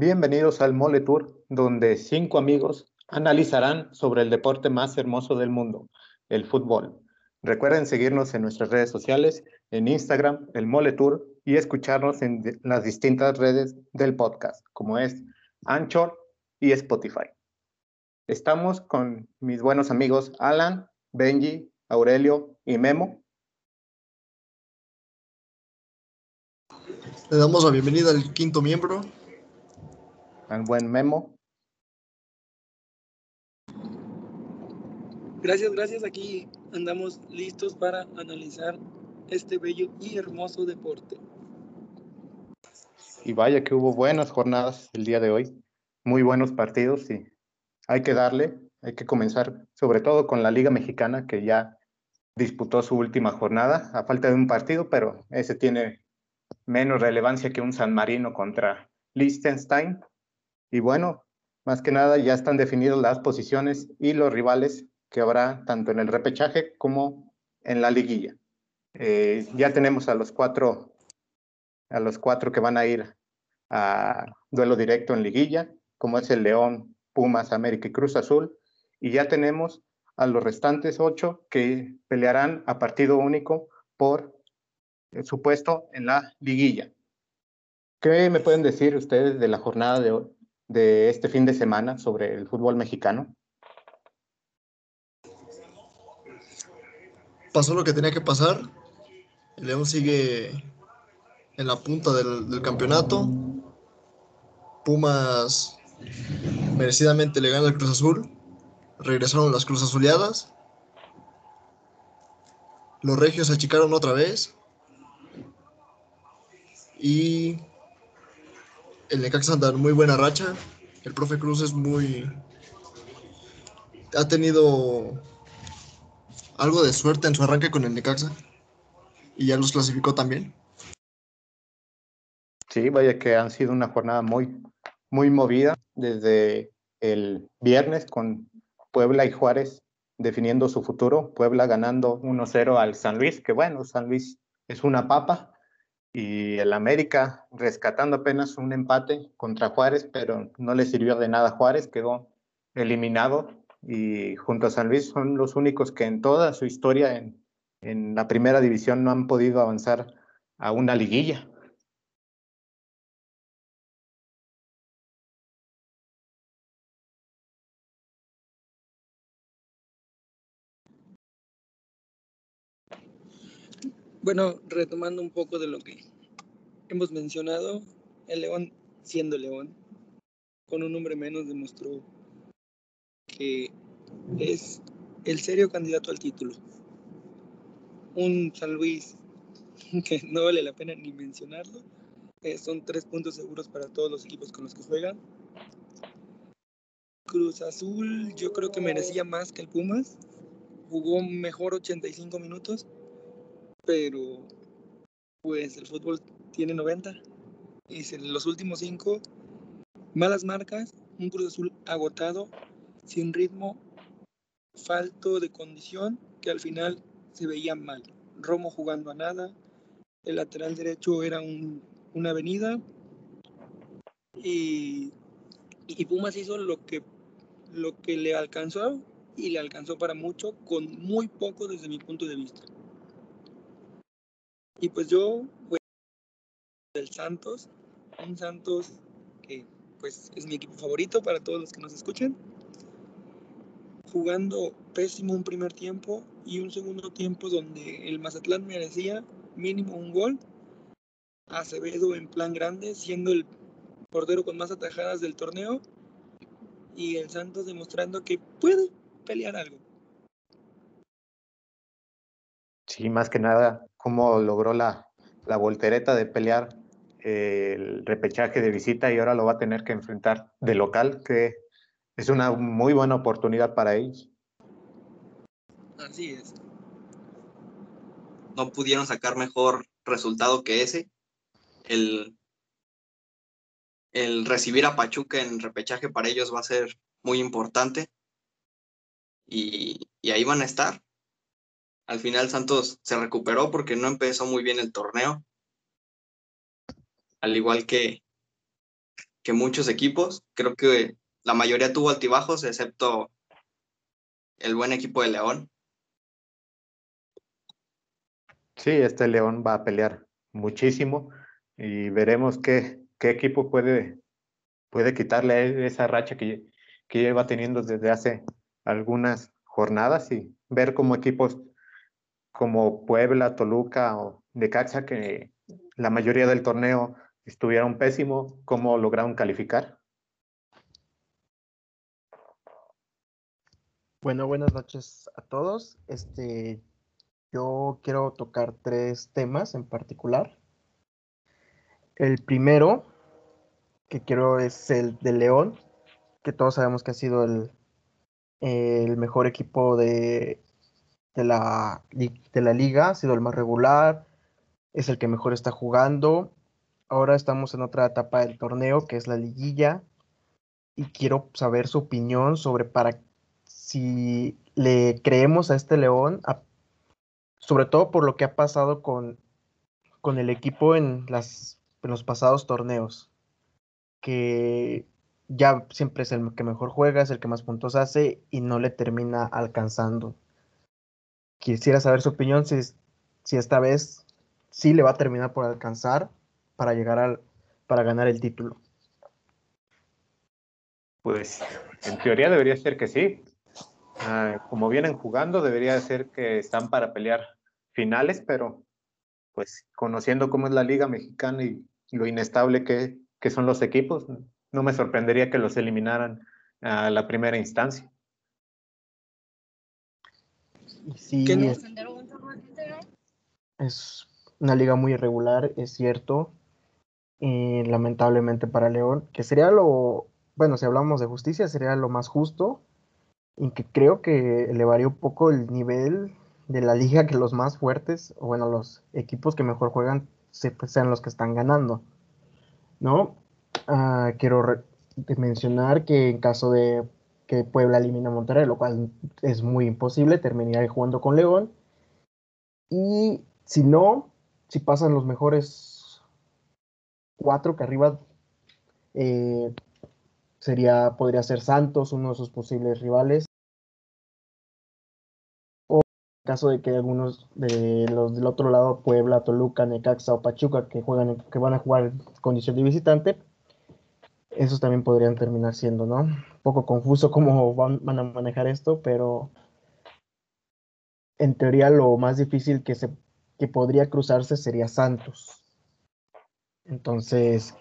Bienvenidos al Mole Tour, donde cinco amigos analizarán sobre el deporte más hermoso del mundo, el fútbol. Recuerden seguirnos en nuestras redes sociales, en Instagram, el Mole Tour, y escucharnos en las distintas redes del podcast, como es Anchor y Spotify. Estamos con mis buenos amigos Alan, Benji, Aurelio y Memo. Le damos la bienvenida al quinto miembro, al buen Memo. Gracias, gracias. Aquí andamos listos para analizar este bello y hermoso deporte. Y vaya que hubo buenas jornadas el día de hoy, muy buenos partidos y hay que darle, hay que comenzar sobre todo con la Liga Mexicana que ya disputó su última jornada a falta de un partido, pero ese tiene menos relevancia que un San Marino contra Liechtenstein y bueno, más que nada ya están definidas las posiciones y los rivales que habrá tanto en el repechaje como en la liguilla. Eh, ya tenemos a los cuatro a los cuatro que van a ir a duelo directo en liguilla, como es el León, Pumas, América y Cruz Azul, y ya tenemos a los restantes ocho que pelearán a partido único por su puesto en la liguilla. ¿Qué me pueden decir ustedes de la jornada de hoy? De este fin de semana sobre el fútbol mexicano? Pasó lo que tenía que pasar. El León sigue en la punta del, campeonato. Pumas merecidamente le gana al Cruz Azul. Regresaron las Cruz Azuleadas. Los Regios achicaron otra vez. Y el Necaxa anda en muy buena racha. El profe Cruz es muy. Ha tenido algo de suerte en su arranque con el Necaxa. Y ya los clasificó también. Sí, vaya que han sido una jornada muy, muy movida desde el viernes con Puebla y Juárez definiendo su futuro. Puebla ganando 1-0 al San Luis, que bueno, San Luis es una papa, y el América rescatando apenas un empate contra Juárez, pero no le sirvió de nada Juárez, quedó eliminado y junto a San Luis son los únicos que en toda su historia en, en la primera división no han podido avanzar a una liguilla. Bueno, retomando un poco de lo que hemos mencionado, el León, siendo León, con un nombre menos, demostró que es el serio candidato al título. Un San Luis que no vale la pena ni mencionarlo. Eh, son tres puntos seguros para todos los equipos con los que juegan. Cruz Azul yo creo que merecía más que el Pumas. Jugó mejor 85 minutos pero pues el fútbol tiene 90 y los últimos cinco malas marcas, un Cruz Azul agotado, sin ritmo, falto de condición, que al final se veía mal. Romo jugando a nada, el lateral derecho era una avenida y, y, Pumas hizo lo que, lo que le alcanzó y le alcanzó para mucho con muy poco desde mi punto de vista. Y pues yo voy del Santos, un Santos que pues es mi equipo favorito para todos los que nos escuchen. Jugando pésimo un primer tiempo y un segundo tiempo donde el Mazatlán merecía mínimo un gol. Acevedo en plan grande, siendo el portero con más atajadas del torneo. Y el Santos demostrando que puede pelear algo. Sí, más que nada, cómo logró la, la voltereta de pelear eh, el repechaje de visita y ahora lo va a tener que enfrentar de local, que es una muy buena oportunidad para ellos. Así es. No pudieron sacar mejor resultado que ese. El, el recibir a Pachuca en repechaje para ellos va a ser muy importante. Y, y ahí van a estar. Al final Santos se recuperó porque no empezó muy bien el torneo. Al igual que, que muchos equipos. Creo que la mayoría tuvo altibajos, excepto el buen equipo de León. Sí, este León va a pelear muchísimo y veremos qué, qué equipo puede, puede quitarle esa racha que, que lleva teniendo desde hace algunas jornadas y ver como equipos como Puebla, Toluca o Necaxa, que la mayoría del torneo estuvieron pésimo, cómo lograron calificar. Bueno, buenas noches a todos. Este, yo quiero tocar tres temas en particular. El primero que quiero es el de León, que todos sabemos que ha sido el, el mejor equipo de, de, la, de la liga, ha sido el más regular, es el que mejor está jugando. Ahora estamos en otra etapa del torneo, que es la liguilla, y quiero saber su opinión sobre para si le creemos a este León, sobre todo por lo que ha pasado con, con el equipo en, las, en los pasados torneos, que ya siempre es el que mejor juega, es el que más puntos hace y no le termina alcanzando. Quisiera saber su opinión si, si esta vez sí le va a terminar por alcanzar para llegar al, para ganar el título. Pues en teoría debería ser que sí. Ah, como vienen jugando, debería ser que están para pelear finales, pero pues conociendo cómo es la liga mexicana y lo inestable que, que son los equipos, no me sorprendería que los eliminaran a la primera instancia. Sí, es, es, una liga muy irregular, es cierto. Y lamentablemente para León, que sería lo, bueno, si hablamos de justicia, sería lo más justo, y que creo que elevaría un poco el nivel de la liga que los más fuertes, o bueno, los equipos que mejor juegan sean los que están ganando, ¿no? Ah, quiero mencionar que en caso de que Puebla elimine a Monterrey, lo cual es muy imposible, terminaría jugando con León. Y si no, si pasan los mejores cuatro que arriba, eh, sería, podría ser Santos, uno de sus posibles rivales. O en caso de que algunos de los del otro lado, Puebla, Toluca, Necaxa o Pachuca, que juegan, que van a jugar en condición de visitante, esos también podrían terminar siendo, ¿no? Un poco confuso cómo van, a manejar esto, pero en teoría lo más difícil que, se, que podría cruzarse sería Santos. Entonces,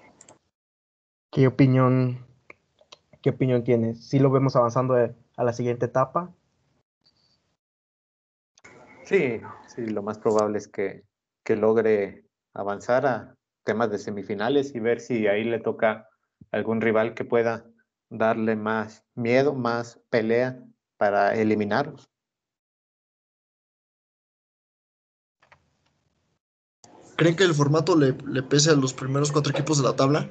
¿qué opinión, qué opinión tienes? ¿Sí lo vemos avanzando a la siguiente etapa? Sí, sí, lo más probable es que, que logre avanzar a temas de semifinales y ver si ahí le toca algún rival que pueda darle más miedo, más pelea para eliminarlos. ¿Creen que el formato le, le, pese a los primeros cuatro equipos de la tabla?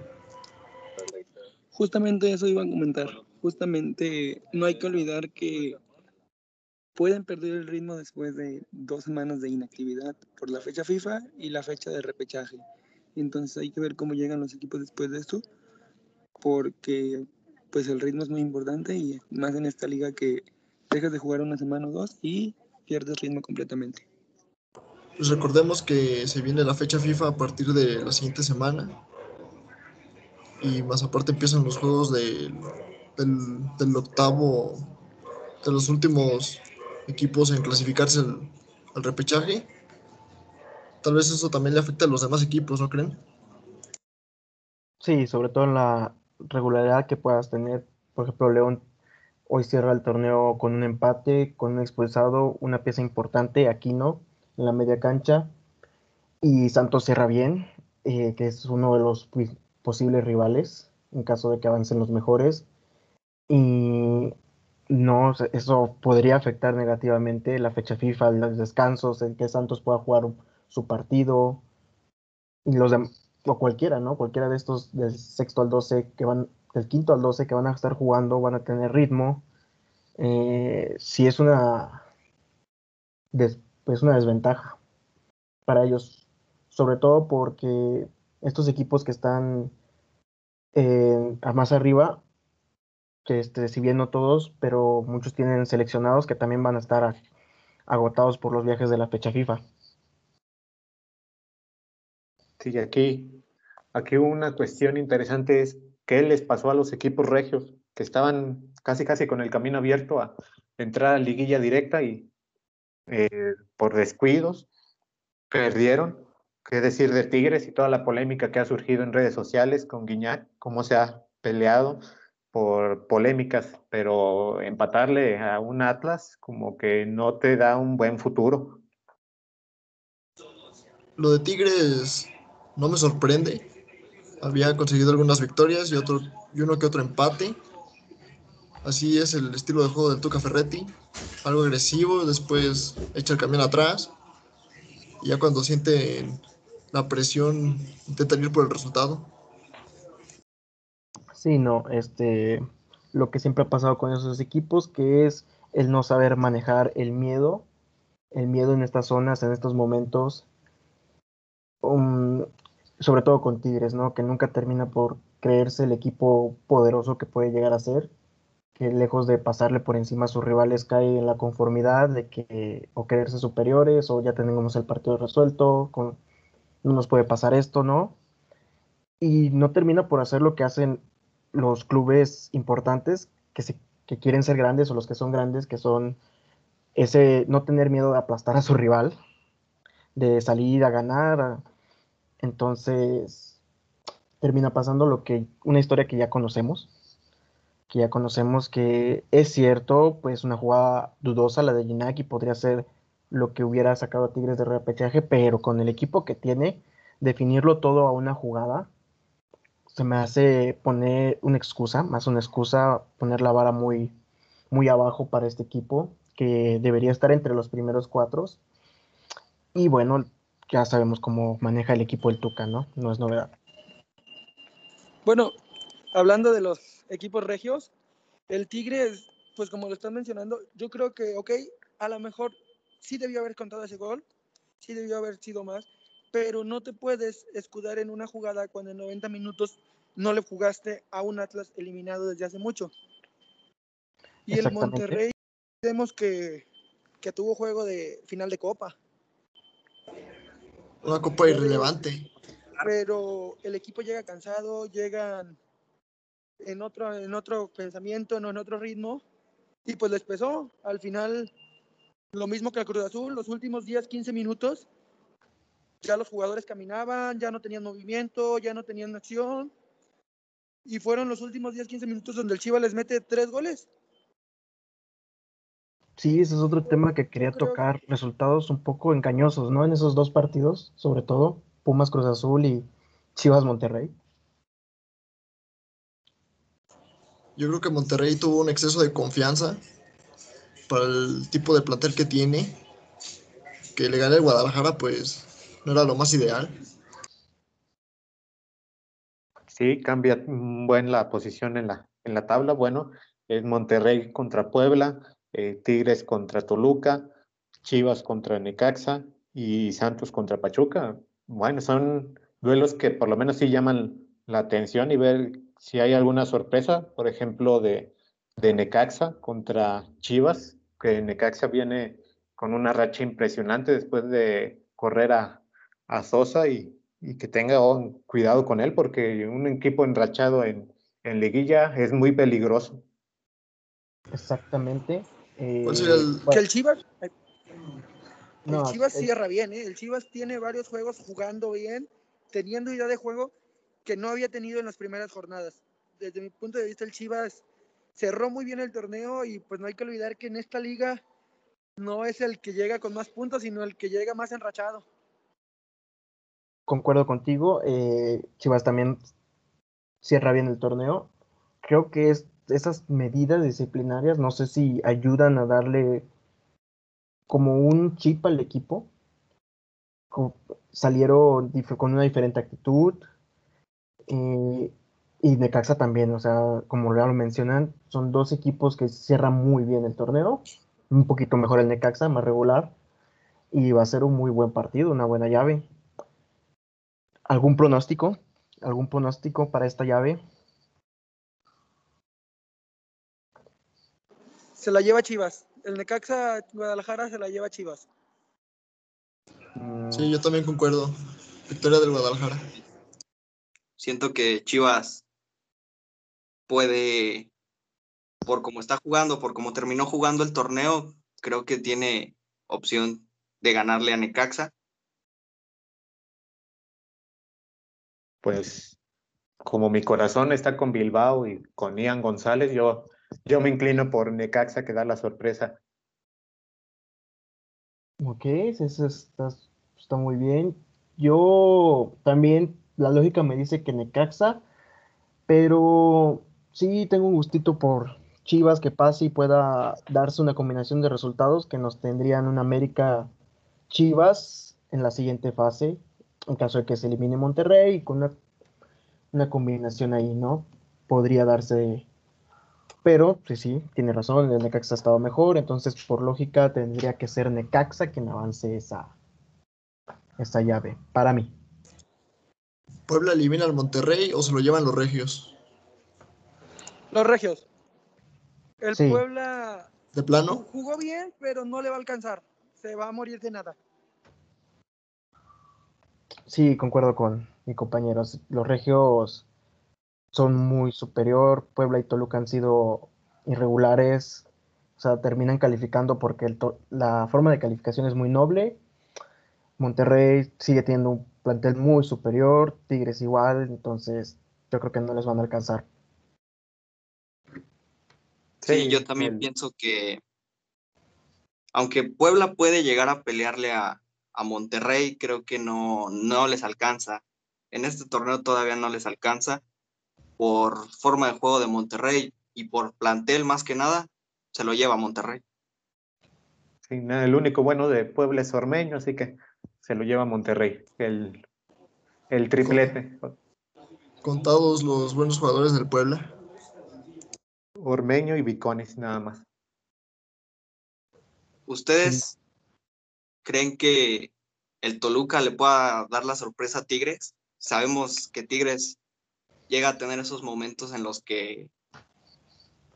Justamente eso iba a comentar. Justamente no hay que olvidar que pueden perder el ritmo después de dos semanas de inactividad por la fecha FIFA y la fecha de repechaje. Entonces hay que ver cómo llegan los equipos después de esto porque pues el ritmo es muy importante y más en esta liga que dejas de jugar una semana o dos y pierdes ritmo completamente. Pues recordemos que se viene la fecha FIFA a partir de la siguiente semana y más aparte empiezan los juegos del, del, octavo, de los últimos equipos en clasificarse al, al repechaje. Tal vez eso también le afecta a los demás equipos, ¿no creen? Sí, sobre todo en la, regularidad que puedas tener. Por ejemplo, León hoy cierra el torneo con un empate, con un expulsado, una pieza importante, aquí no, en la media cancha. Y Santos cierra bien, eh, que es uno de los posibles rivales en caso de que avancen los mejores. Y no, eso podría afectar negativamente la fecha FIFA, los descansos, el que Santos pueda jugar su partido. Y los demás o cualquiera, ¿no? Cualquiera de estos del sexto al 12 que van, del quinto al 12 que van a estar jugando, van a tener ritmo. Eh, si es una, pues una desventaja para ellos, sobre todo porque estos equipos que están eh, más arriba, este, si bien no todos, pero muchos tienen seleccionados que también van a estar agotados por los viajes de la fecha FIFA. Sí, aquí, aquí una cuestión interesante es qué les pasó a los equipos regios que estaban casi casi con el camino abierto a entrar a liguilla directa y eh, por descuidos perdieron. ¿Qué decir de Tigres y toda la polémica que ha surgido en redes sociales con Guiñac, cómo se ha peleado por polémicas, pero empatarle a un Atlas como que no te da un buen futuro. Lo de Tigres no me sorprende. Había conseguido algunas victorias y, otro, y uno que otro empate. Así es el estilo de juego del Tuca Ferretti. Algo agresivo, después echa el camión atrás. Y ya cuando siente la presión, intenta ir por el resultado. Sí, no, este, lo que siempre ha pasado con esos equipos, que es el no saber manejar el miedo, el miedo en estas zonas, en estos momentos, um, sobre todo con Tigres, ¿no? Que nunca termina por creerse el equipo poderoso que puede llegar a ser, que lejos de pasarle por encima a sus rivales cae en la conformidad de que o creerse superiores o ya tenemos el partido resuelto, con, no nos puede pasar esto, ¿no? Y no termina por hacer lo que hacen los clubes importantes que, se, que quieren ser grandes o los que son grandes, que son ese no tener miedo de aplastar a su rival, de salir a ganar, entonces, termina pasando lo que, una historia que ya conocemos, que ya conocemos que es cierto, pues una jugada dudosa la de Ginaki podría ser lo que hubiera sacado a Tigres de repechaje, pero con el equipo que tiene, definirlo todo a una jugada, se me hace poner una excusa, más una excusa, poner la vara muy, muy abajo para este equipo, que debería estar entre los primeros cuatro. Y bueno, ya sabemos cómo maneja el equipo el Tuca, ¿no? No es novedad. Bueno, hablando de los equipos regios, el Tigres, pues como lo están mencionando, yo creo que, ok, a lo mejor sí debió haber contado ese gol, sí debió haber sido más, pero no te puedes escudar en una jugada cuando en 90 minutos no le jugaste a un Atlas eliminado desde hace mucho. Y el Monterrey, vemos que, que tuvo juego de final de Copa. Una copa irrelevante. Pero el equipo llega cansado, llegan en otro, en otro pensamiento, en otro ritmo, y pues les pesó. Al final, lo mismo que el Cruz Azul, los últimos 10, 15 minutos, ya los jugadores caminaban, ya no tenían movimiento, ya no tenían acción. Y fueron los últimos 10, 15 minutos donde el Chiva les mete tres goles. Sí, ese es otro tema que quería tocar. Resultados un poco engañosos, ¿no? En esos dos partidos, sobre todo, Pumas Cruz Azul y Chivas Monterrey. Yo creo que Monterrey tuvo un exceso de confianza para el tipo de plantel que tiene. Que le gane el Guadalajara, pues no era lo más ideal. Sí, cambia buen la posición en la, en la tabla. Bueno, es Monterrey contra Puebla, eh, Tigres contra Toluca, Chivas contra Necaxa y Santos contra Pachuca. Bueno, son duelos que por lo menos sí llaman la atención y ver si hay alguna sorpresa, por ejemplo, de, de Necaxa contra Chivas, que Necaxa viene con una racha impresionante después de correr a, a Sosa y, y que tenga cuidado con él, porque un equipo enrachado en, en liguilla es muy peligroso. Exactamente. Eh, que el Chivas, el Chivas cierra bien, ¿eh? el Chivas tiene varios juegos jugando bien, teniendo idea de juego que no había tenido en las primeras jornadas. Desde mi punto de vista, el Chivas cerró muy bien el torneo y pues no hay que olvidar que en esta liga no es el que llega con más puntos, sino el que llega más enrachado. Concuerdo contigo, eh, Chivas también cierra bien el torneo. Creo que es esas medidas disciplinarias, no sé si ayudan a darle como un chip al equipo. salieron con una diferente actitud. Eh, y Necaxa también, o sea, como ya lo mencionan, son dos equipos que cierran muy bien el torneo. Un poquito mejor el Necaxa, más regular. Y va a ser un muy buen partido, una buena llave. ¿Algún pronóstico? ¿Algún pronóstico para esta llave? Se la lleva Chivas. El Necaxa Guadalajara se la lleva Chivas. Sí, yo también concuerdo. Victoria del Guadalajara. Siento que Chivas puede, por cómo está jugando, por cómo terminó jugando el torneo, creo que tiene opción de ganarle a Necaxa. Pues como mi corazón está con Bilbao y con Ian González, yo, yo me inclino por Necaxa que da la sorpresa. Ok, eso está, muy bien. Yo también, la lógica me dice que Necaxa, pero sí tengo un gustito por Chivas que pase y pueda darse una combinación de resultados que nos tendrían un América Chivas en la siguiente fase, en caso de que se elimine Monterrey, con una, una combinación ahí, ¿no? Podría darse. Pero, sí, sí, tiene razón, el Necaxa ha estado mejor, entonces por lógica tendría que ser Necaxa quien avance esa, esa llave, para mí. ¿Puebla elimina al Monterrey o se lo llevan los regios? Los Regios. El Sí. Puebla ¿De plano? jugó bien, pero no le va a alcanzar. Se va a morir de nada. Sí, concuerdo con mi compañero. Los regios son muy superior. Puebla y Toluca han sido irregulares. O sea, terminan calificando porque el la forma de calificación es muy noble. Monterrey sigue teniendo un plantel muy superior. Tigres igual. Entonces, yo creo que no les van a alcanzar. Sí, Sí, yo también el- pienso que, aunque Puebla puede llegar a pelearle a, a Monterrey, creo que no, no les alcanza. En este torneo todavía no les alcanza por forma de juego de Monterrey y por plantel más que nada, se lo lleva Monterrey. Sí, nada, el único bueno de Puebla es Ormeño, así que se lo lleva Monterrey, el, el triplete. Contados los buenos jugadores del Puebla. Ormeño y Viconis, nada más. ¿Ustedes creen que el Toluca le pueda dar la sorpresa a Tigres? Sabemos que Tigres llega a tener esos momentos en los que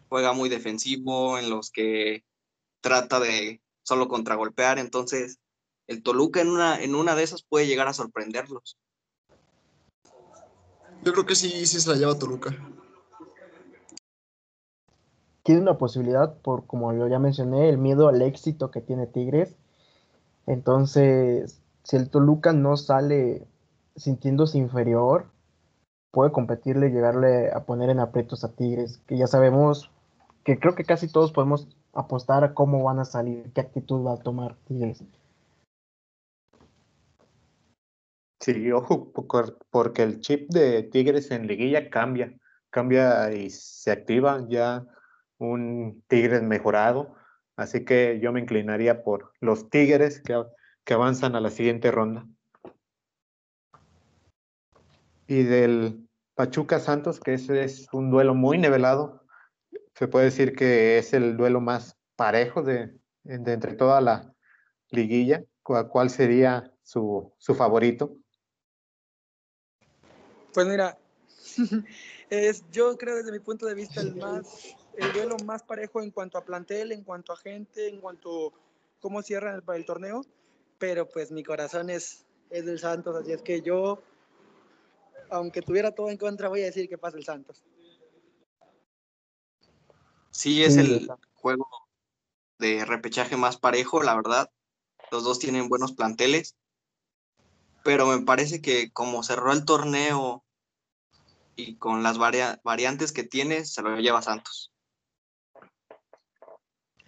juega muy defensivo, en los que trata de solo contragolpear, entonces el Toluca en una, en una de esas puede llegar a sorprenderlos. Yo creo que sí, sí se la lleva Toluca. tiene una posibilidad por, como yo ya mencioné, el miedo al éxito que tiene Tigres. Entonces, si el Toluca no sale sintiéndose inferior, puede competirle y llegarle a poner en aprietos a Tigres, que ya sabemos que creo que casi todos podemos apostar a cómo van a salir, qué actitud va a tomar Tigres. Sí, ojo, por- porque el chip de Tigres en liguilla cambia, cambia y se activa ya un Tigres mejorado, así que yo me inclinaría por los Tigres que, que avanzan a la siguiente ronda. Y del Pachuca Santos, que ese es un duelo muy nivelado, se puede decir que es el duelo más parejo de, de entre toda la liguilla, ¿cuál sería su, su favorito? Pues mira, es, yo creo desde mi punto de vista el más, el duelo más parejo en cuanto a plantel, en cuanto a gente, en cuanto a cómo cierran el, el torneo, pero pues mi corazón es, es del Santos, así es que yo, aunque tuviera todo en contra, voy a decir que pasa el Santos. Sí, es Sí, el juego de repechaje más parejo, la verdad. Los dos tienen buenos planteles, pero me parece que como cerró el torneo y con las varia- variantes que tiene, se lo lleva Santos.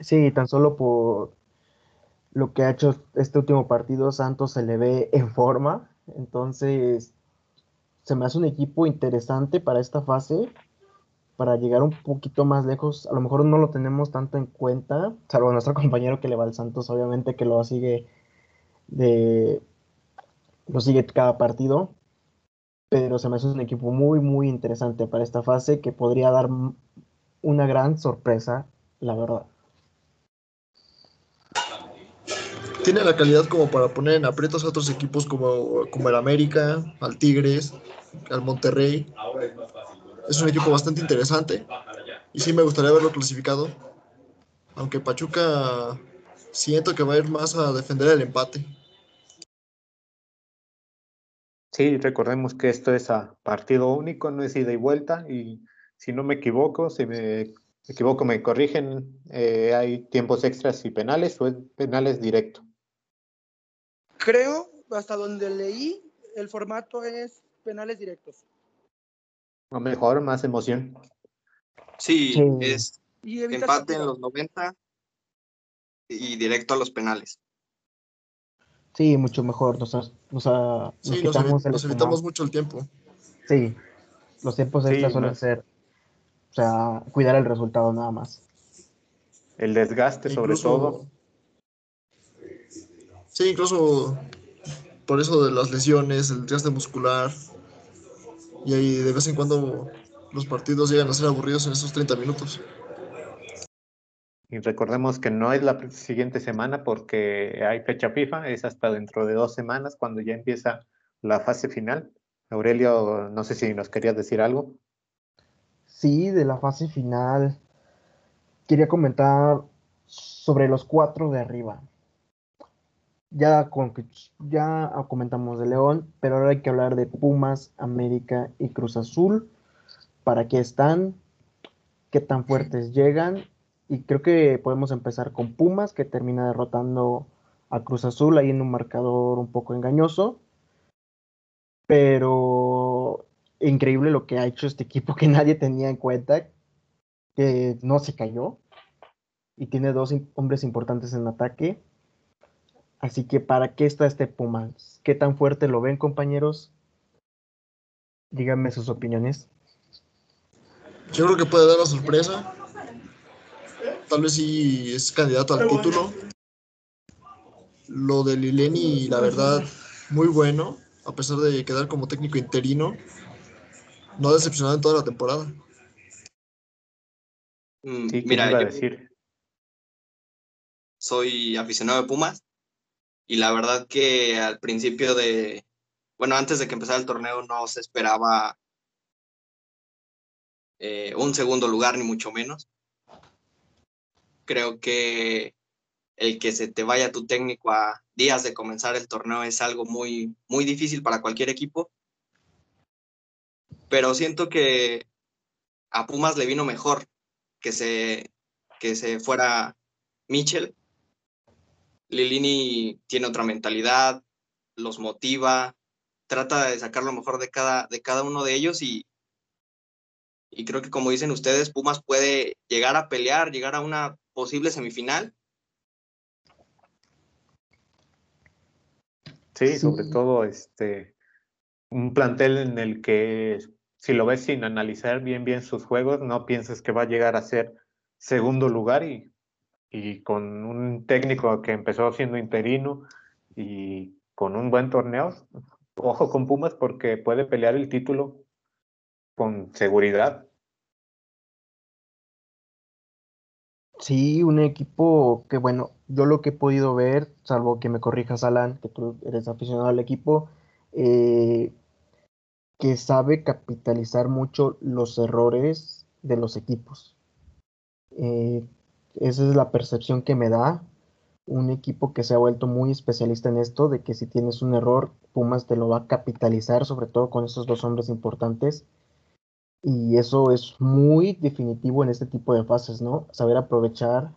Sí, tan solo por lo que ha hecho este último partido, Santos se le ve en forma. Entonces, se me hace un equipo interesante para esta fase, para llegar un poquito más lejos. A lo mejor no lo tenemos tanto en cuenta, salvo nuestro compañero que le va al Santos, obviamente que lo sigue de lo sigue cada partido. Pero se me hace un equipo muy, muy interesante para esta fase que podría dar una gran sorpresa, la verdad. Tiene la calidad como para poner en aprietos a otros equipos como, como el América, al Tigres, al Monterrey. Es un equipo bastante interesante y sí me gustaría verlo clasificado. Aunque Pachuca siento que va a ir más a defender el empate. Sí, recordemos que esto es a partido único, no es ida y vuelta, y si no me equivoco, si me equivoco me corrigen, eh, hay tiempos extras y penales o es penales directo. Creo, hasta donde leí, el formato es penales directos. O mejor, más emoción. Sí, Sí. es Y empate en los 90 y directo a los penales. Sí, mucho mejor. Nos, nos, nos Sí, evitamos mucho el tiempo. Sí, los tiempos Sí, extras suelen más. ser, o sea, cuidar el resultado nada más. El desgaste, sobre Incluso- todo. Sí, incluso por eso de las lesiones, el desgaste muscular. Y ahí de vez en cuando los partidos llegan a ser aburridos en esos 30 minutos. Y recordemos que no es la siguiente semana porque hay fecha FIFA, es hasta dentro de dos semanas cuando ya empieza la fase final. Aurelio, no sé si nos querías decir algo. Sí, de la fase final, quería comentar sobre los cuatro de arriba. Ya, con, ya comentamos de León, pero ahora hay que hablar de Pumas, América y Cruz Azul. ¿Para qué están? ¿Qué tan fuertes llegan? Y creo que podemos empezar con Pumas, que termina derrotando a Cruz Azul ahí en un marcador un poco engañoso. Pero increíble lo que ha hecho este equipo que nadie tenía en cuenta, que no se cayó y tiene dos hombres importantes en ataque. Así que, ¿para qué está este Pumas? ¿Qué tan fuerte lo ven, compañeros? Díganme sus opiniones. Yo creo que puede dar la sorpresa. Tal vez sí es candidato al título. Lo de Lileni, la verdad, muy bueno. A pesar de quedar como técnico interino, no ha decepcionado en toda la temporada. Mm, Sí, ¿quién Mira, iba a yo decir? soy aficionado de Pumas y la verdad que al principio de, bueno, antes de que empezara el torneo no se esperaba eh, un segundo lugar, ni mucho menos. Creo que el que se te vaya tu técnico a días de comenzar el torneo es algo muy, muy difícil para cualquier equipo. Pero siento que a Pumas le vino mejor que se, que se fuera Mitchell. Lilini tiene otra mentalidad, los motiva, trata de sacar lo mejor de cada, de cada uno de ellos y, y creo que como dicen ustedes, Pumas puede llegar a pelear, llegar a una posible semifinal. Sí, sobre Sí. todo este un plantel en el que si lo ves sin analizar bien bien sus juegos, no pienses que va a llegar a ser segundo lugar y, y con un técnico que empezó siendo interino y con un buen torneo, ojo con Pumas porque puede pelear el título con seguridad. Sí, un equipo que, bueno, yo lo que he podido ver, salvo que me corrijas, Alan, que tú eres aficionado al equipo, eh, que sabe capitalizar mucho los errores de los equipos. Eh, esa es la percepción que me da. Un equipo que se ha vuelto muy especialista en esto, de que si tienes un error, Pumas te lo va a capitalizar, sobre todo con esos dos hombres importantes. Y eso es muy definitivo en este tipo de fases, ¿no? Saber aprovechar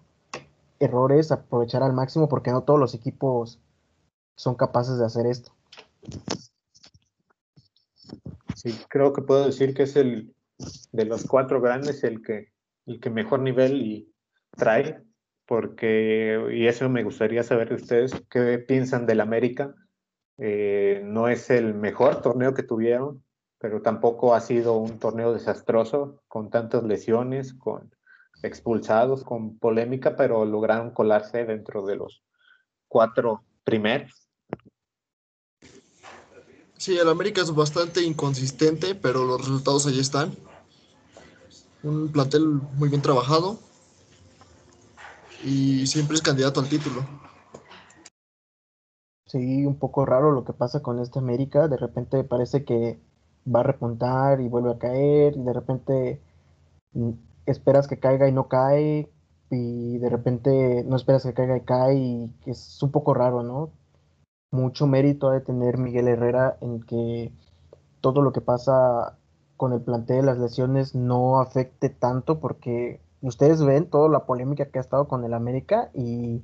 errores, aprovechar al máximo, porque no todos los equipos son capaces de hacer esto. Sí, creo que puedo decir que es el de los cuatro grandes el que, el que mejor nivel y trae, porque, y eso me gustaría saber de ustedes, qué piensan del América. Eh, no es el mejor torneo que tuvieron, pero tampoco ha sido un torneo desastroso, con tantas lesiones, con expulsados, con polémica, pero lograron colarse dentro de los cuatro primeros. Sí, el América es bastante inconsistente, pero los resultados ahí están. Un plantel muy bien trabajado y siempre es candidato al título. Sí, un poco raro lo que pasa con este América. De repente parece que va a repuntar y vuelve a caer, y de repente mm, esperas que caiga y no cae. y de repente no esperas que caiga y cae y es un poco raro, ¿no? Mucho mérito ha de tener Miguel Herrera en que todo lo que pasa con el plantel, las lesiones no afecte tanto porque ustedes ven toda la polémica que ha estado con el América y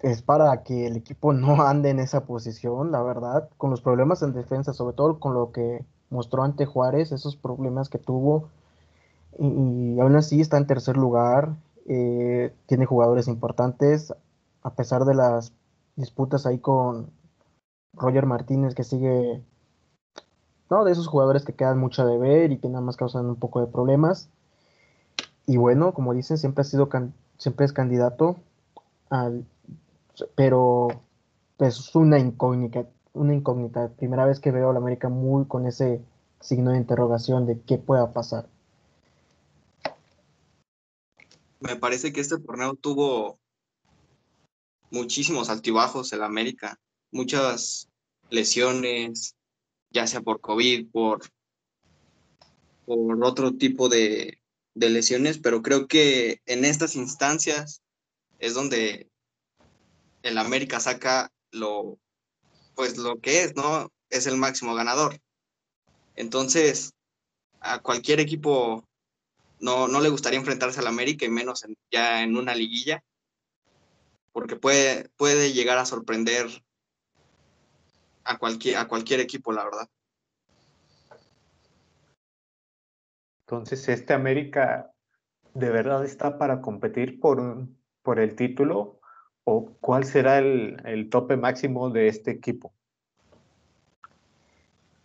es para que el equipo no ande en esa posición, la verdad, con los problemas en defensa, sobre todo con lo que mostró ante Juárez, esos problemas que tuvo, y, aún así está en tercer lugar, eh, tiene jugadores importantes, a pesar de las disputas ahí con Roger Martínez, que sigue, no, de esos jugadores que quedan mucho a deber y que nada más causan un poco de problemas. Y bueno, como dicen, siempre ha sido, siempre es candidato al pero pues, es una incógnita, una incógnita. Primera vez que veo a la América muy con ese signo de interrogación de qué pueda pasar. Me parece que este torneo tuvo muchísimos altibajos en América, muchas lesiones, ya sea por COVID, por, por otro tipo de, de lesiones, pero creo que en estas instancias es donde el América saca lo, pues lo que es, ¿no? Es el máximo ganador. Entonces, a cualquier equipo no, no le gustaría enfrentarse al América y menos ya en una liguilla, porque puede, puede llegar a sorprender a a cualquier equipo, la verdad. Entonces, este América de verdad está para competir por, por el título o cuál será el, tope máximo de este equipo?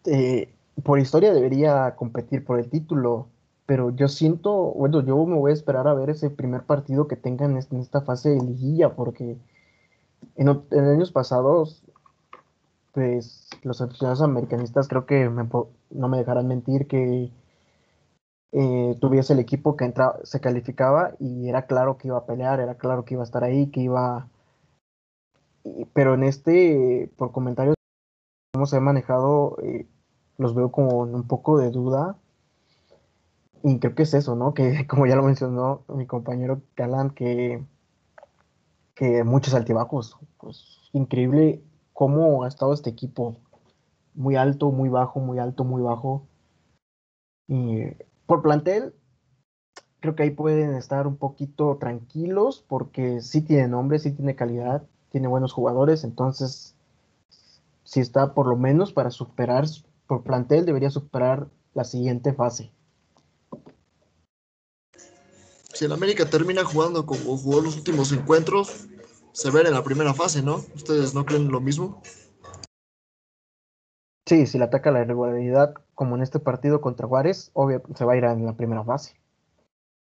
Eh, por historia debería competir por el título, pero yo siento, bueno, yo me voy a esperar a ver ese primer partido que tengan en esta fase de liguilla, porque en, años pasados, pues los aficionados americanistas creo que no me dejarán mentir que eh, tuviese el equipo que entraba, se calificaba y era claro que iba a pelear, era claro que iba a estar ahí, que iba... pero en este, por comentarios, cómo se ha manejado, eh, los veo como un poco de duda. Y creo que es eso, ¿no? Que como ya lo mencionó mi compañero Galán, que, que muchos altibajos. Pues increíble cómo ha estado este equipo. Muy alto, muy bajo, muy alto, muy bajo. Y por plantel, creo que ahí pueden estar un poquito tranquilos porque sí tiene nombre, sí tiene calidad, tiene buenos jugadores, entonces si está por lo menos para superar, por plantel debería superar la siguiente fase. Si el América termina jugando como jugó los últimos encuentros, se ve en la primera fase, ¿no? ¿Ustedes no creen lo mismo? Sí, si le ataca la irregularidad, como en este partido contra Juárez, obvio se va a ir en la primera fase.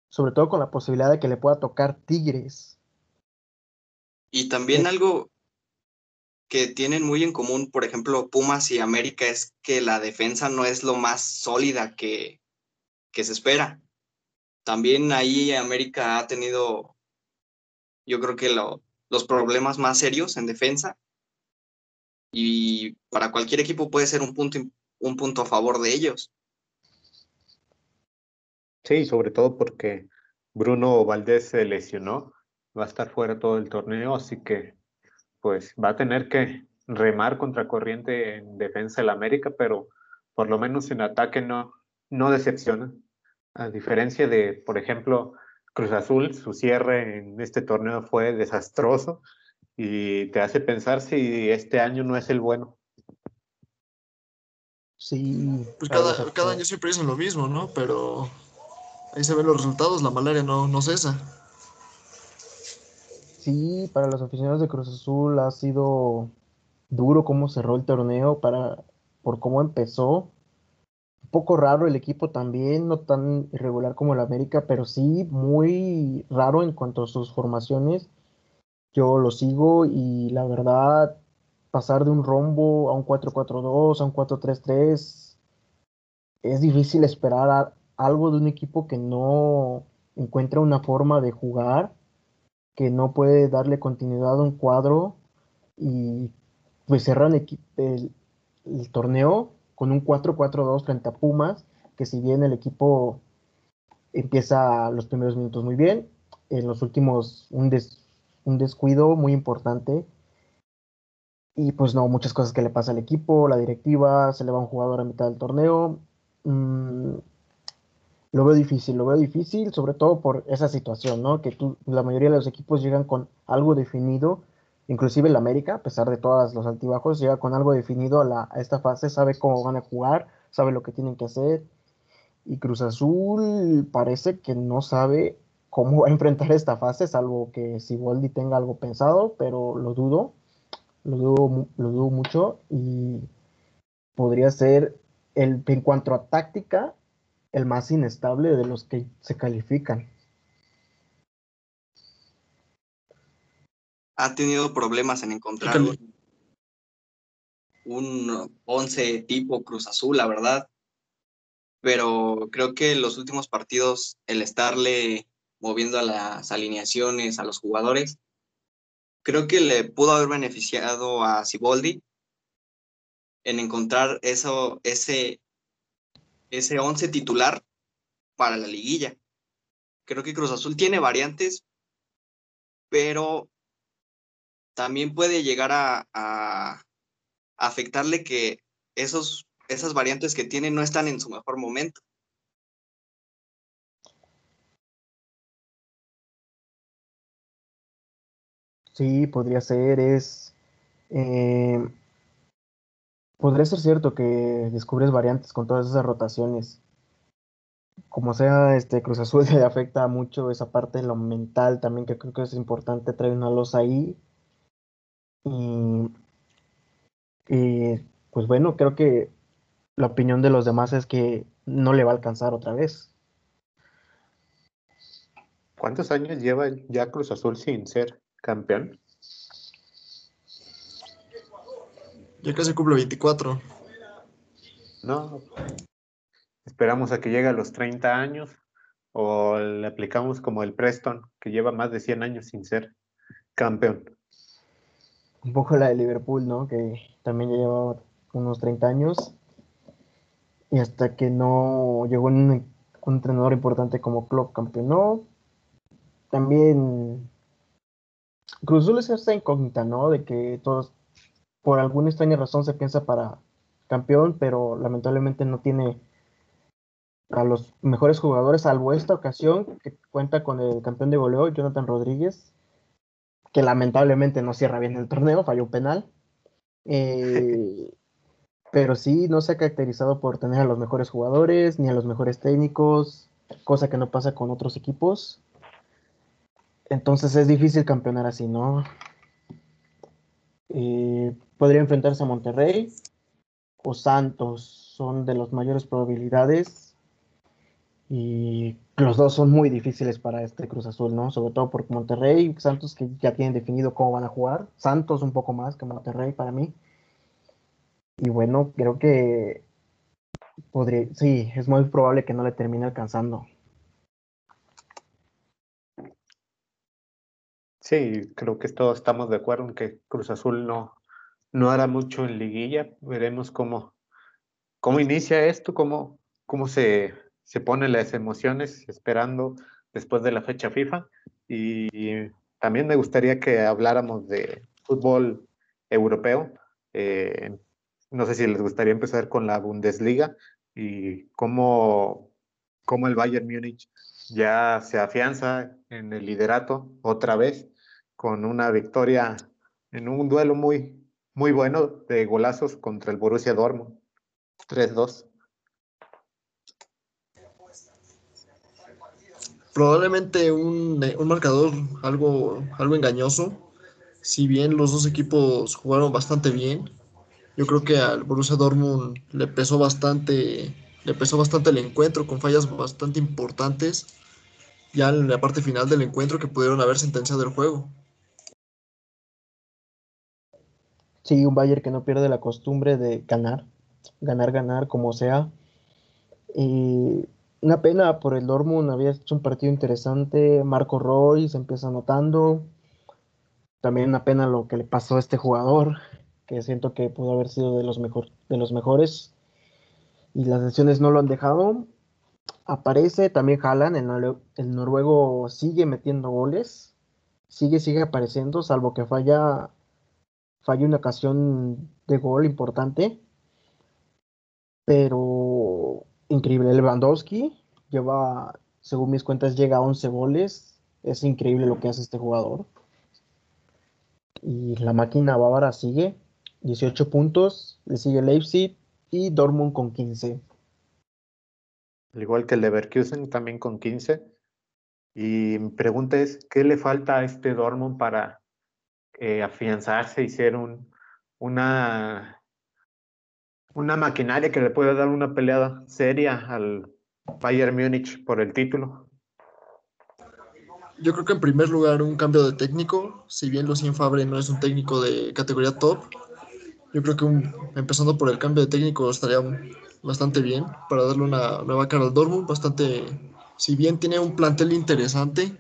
Sobre todo con la posibilidad de que le pueda tocar Tigres. Y también algo que tienen muy en común, por ejemplo, Pumas y América, es que la defensa no es lo más sólida que, que se espera. También ahí América ha tenido, yo creo que los problemas más serios en defensa y para cualquier equipo puede ser un punto, un punto a favor de ellos. Sí, sobre todo porque Bruno Valdés se lesionó, va a estar fuera todo el torneo, así que pues va a tener que remar contra corriente en defensa del América, pero por lo menos en ataque no, no decepciona. A diferencia de, por ejemplo, Cruz Azul, su cierre en este torneo fue desastroso y te hace pensar si este año no es el bueno. Sí. Pues cada, cada año siempre dicen lo mismo, ¿no? Pero ahí se ven los resultados, la malaria no, no cesa. Sí, para los aficionados de Cruz Azul ha sido duro cómo cerró el torneo, para, por cómo empezó. Un poco raro el equipo también, no tan irregular como el América, pero sí muy raro en cuanto a sus formaciones yo lo sigo y la verdad, pasar de un rombo a un 4-4-2, a un 4-3-3, es difícil esperar algo de un equipo que no encuentra una forma de jugar, que no puede darle continuidad a un cuadro y pues cerran el, el torneo con un 4-4-2 frente a Pumas, que si bien el equipo empieza los primeros minutos muy bien, en los últimos, un, un descuido muy importante. Y pues no, muchas cosas que le pasa al equipo, la directiva, se le va un jugador a mitad del torneo. Mm, lo veo difícil, lo veo difícil, sobre todo por esa situación, ¿no? Que la mayoría de los equipos llegan con algo definido, inclusive el América, a pesar de todos los altibajos, llega con algo definido a, a esta fase, sabe cómo van a jugar, sabe lo que tienen que hacer. Y Cruz Azul parece que no sabe cómo va a enfrentar esta fase, salvo que Siboldi tenga algo pensado, pero lo dudo, lo dudo, lo dudo mucho y podría ser el, en cuanto a táctica el más inestable de los que se califican. Ha tenido problemas en encontrar un, un 11 tipo Cruz Azul, la verdad. Pero creo que en los últimos partidos, el estarle moviendo a las alineaciones, a los jugadores, creo que le pudo haber beneficiado a Siboldi en encontrar eso, ese, ese once titular para la liguilla. Creo que Cruz Azul tiene variantes, pero también puede llegar a, afectarle que esos, esas variantes que tiene no están en su mejor momento. Sí, podría ser, es... Eh, podría ser cierto que descubres variantes con todas esas rotaciones. Como sea, este Cruz Azul le afecta mucho esa parte de lo mental también, que creo que es importante traer una losa ahí. Y, y pues bueno, creo que la opinión de los demás es que no le va a alcanzar otra vez. ¿Cuántos años lleva ya Cruz Azul sin ser campeón? Ya casi cumple 24. No. Esperamos a que llegue a los 30 años o le aplicamos como el Preston, que lleva más de 100 años sin ser campeón. Un poco la de Liverpool, ¿no? Que también ya llevaba unos 30 años. Y hasta que no llegó un, un entrenador importante como Klopp campeonó. También Cruz Azul es esta incógnita, ¿no? De que todos por alguna extraña razón se piensa para campeón, pero lamentablemente no tiene a los mejores jugadores, salvo esta ocasión que cuenta con el campeón de goleo, Jonathan Rodríguez, que lamentablemente no cierra bien el torneo, falló un penal. Eh, pero sí, no se ha caracterizado por tener a los mejores jugadores ni a los mejores técnicos, cosa que no pasa con otros equipos. Entonces es difícil campeonar así, ¿no? Eh, podría enfrentarse a Monterrey o Santos, son de las mayores probabilidades. Y los dos son muy difíciles para este Cruz Azul, ¿no? Sobre todo porque Monterrey y Santos que ya tienen definido cómo van a jugar. Santos un poco más que Monterrey para mí. Y bueno, creo que podría, sí, es muy probable que no le termine alcanzando. Sí, creo que todos estamos de acuerdo en que Cruz Azul no, no hará mucho en liguilla. Veremos cómo, cómo inicia esto, cómo, cómo se, se ponen las emociones esperando después de la fecha FIFA. Y también me gustaría que habláramos de fútbol europeo. Eh, no sé si les gustaría empezar con la Bundesliga y cómo, cómo el Bayern Múnich ya se afianza en el liderato otra vez con una victoria en un duelo muy, muy bueno de golazos contra el Borussia Dortmund. 3-2. Probablemente un, un, marcador algo, algo engañoso. Si bien los dos equipos jugaron bastante bien, yo creo que al Borussia Dortmund le pesó bastante, le pesó bastante el encuentro con fallas bastante importantes ya en la parte final del encuentro que pudieron haber sentenciado el juego. Sí, un Bayern que no pierde la costumbre de ganar, ganar, ganar, como sea. Y una pena por el Dortmund, había hecho un partido interesante. Marco Roy se empieza anotando. También una pena lo que le pasó a este jugador, que siento que pudo haber sido de los, mejor, de los mejores. Y las lesiones no lo han dejado. aparece también Haaland, el, el noruego sigue metiendo goles, sigue, sigue apareciendo, salvo que falla, falla una ocasión de gol importante. Pero increíble, Lewandowski lleva, según mis cuentas, llega a 11 goles. Es increíble lo que hace este jugador. Y la máquina bávara sigue, 18 puntos, le sigue Leipzig y Dortmund con 15. Al igual que Leverkusen, también con 15. Y mi pregunta es, ¿qué le falta a este Dortmund para eh, afianzarse y ser un, una, una maquinaria que le pueda dar una peleada seria al Bayern Múnich por el título? Yo creo que en primer lugar un cambio de técnico, si bien Lucien Fabre no es un técnico de categoría top, yo creo que empezando por el cambio de técnico estaría bastante bien para darle una nueva cara al Dortmund, bastante, si bien tiene un plantel interesante,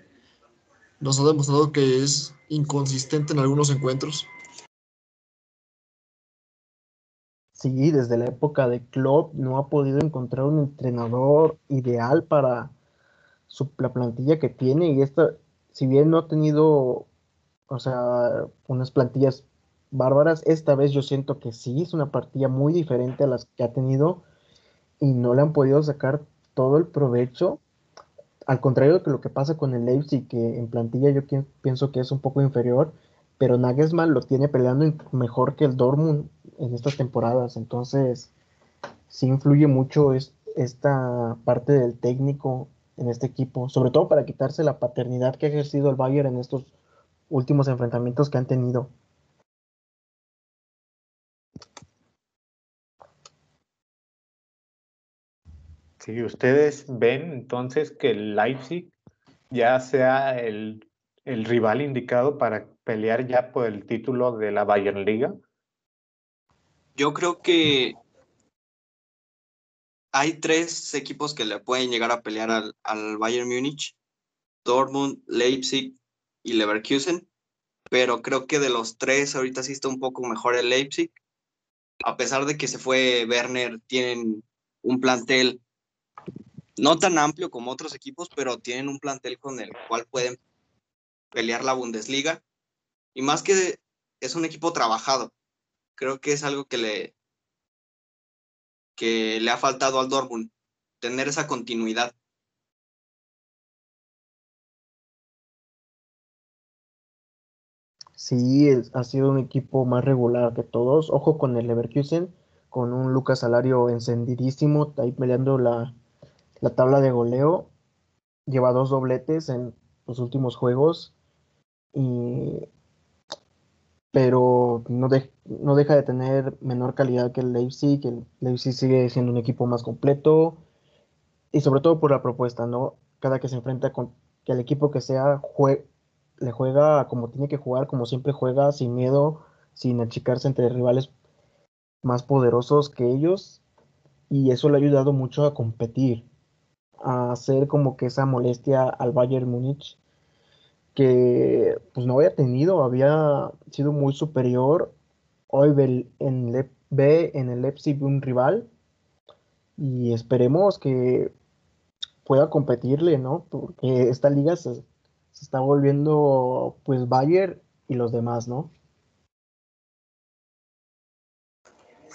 nos ha demostrado que es inconsistente en algunos encuentros. Sí, desde la época de Klopp no ha podido encontrar un entrenador ideal para la plantilla que tiene y esta, si bien no ha tenido, o sea, unas plantillas bárbaras, esta vez yo siento que sí, es una plantilla muy diferente a las que ha tenido y no le han podido sacar todo el provecho. Al contrario de lo que pasa con el Leipzig, que en plantilla yo pienso que es un poco inferior, pero Nagelsmann lo tiene peleando mejor que el Dortmund en estas temporadas. Entonces, sí influye mucho esta parte del técnico en este equipo, sobre todo para quitarse la paternidad que ha ejercido el Bayern en estos últimos enfrentamientos que han tenido. Si ustedes ven entonces que Leipzig ya sea el, el rival indicado para pelear ya por el título de la Bayern Liga. Yo creo que hay tres equipos que le pueden llegar a pelear al, al Bayern Múnich, Dortmund, Leipzig y Leverkusen, pero creo que de los tres ahorita sí está un poco mejor el Leipzig. A pesar de que se fue Werner, tienen un plantel no tan amplio como otros equipos, pero tienen un plantel con el cual pueden pelear la Bundesliga. Y más que es un equipo trabajado, creo que es algo que le, que le ha faltado al Dortmund, tener esa continuidad. Sí, ha sido un equipo más regular que todos. Ojo con el Leverkusen, con un Lucas Salario encendidísimo, ahí peleando la, la tabla de goleo. Lleva dos dobletes en los últimos juegos. Y pero no, no deja de tener menor calidad que el Leipzig, el Leipzig sigue siendo un equipo más completo y sobre todo por la propuesta, ¿no? Cada que se enfrenta con que el equipo que sea le juega como tiene que jugar, como siempre juega, sin miedo, sin achicarse entre rivales más poderosos que ellos y eso le ha ayudado mucho a competir, a hacer como que esa molestia al Bayern Múnich que pues no había tenido, había sido muy superior. Hoy en, ve en el Leipzig un rival y esperemos que pueda competirle, ¿no? Porque esta liga se, está volviendo pues Bayern y los demás, ¿no?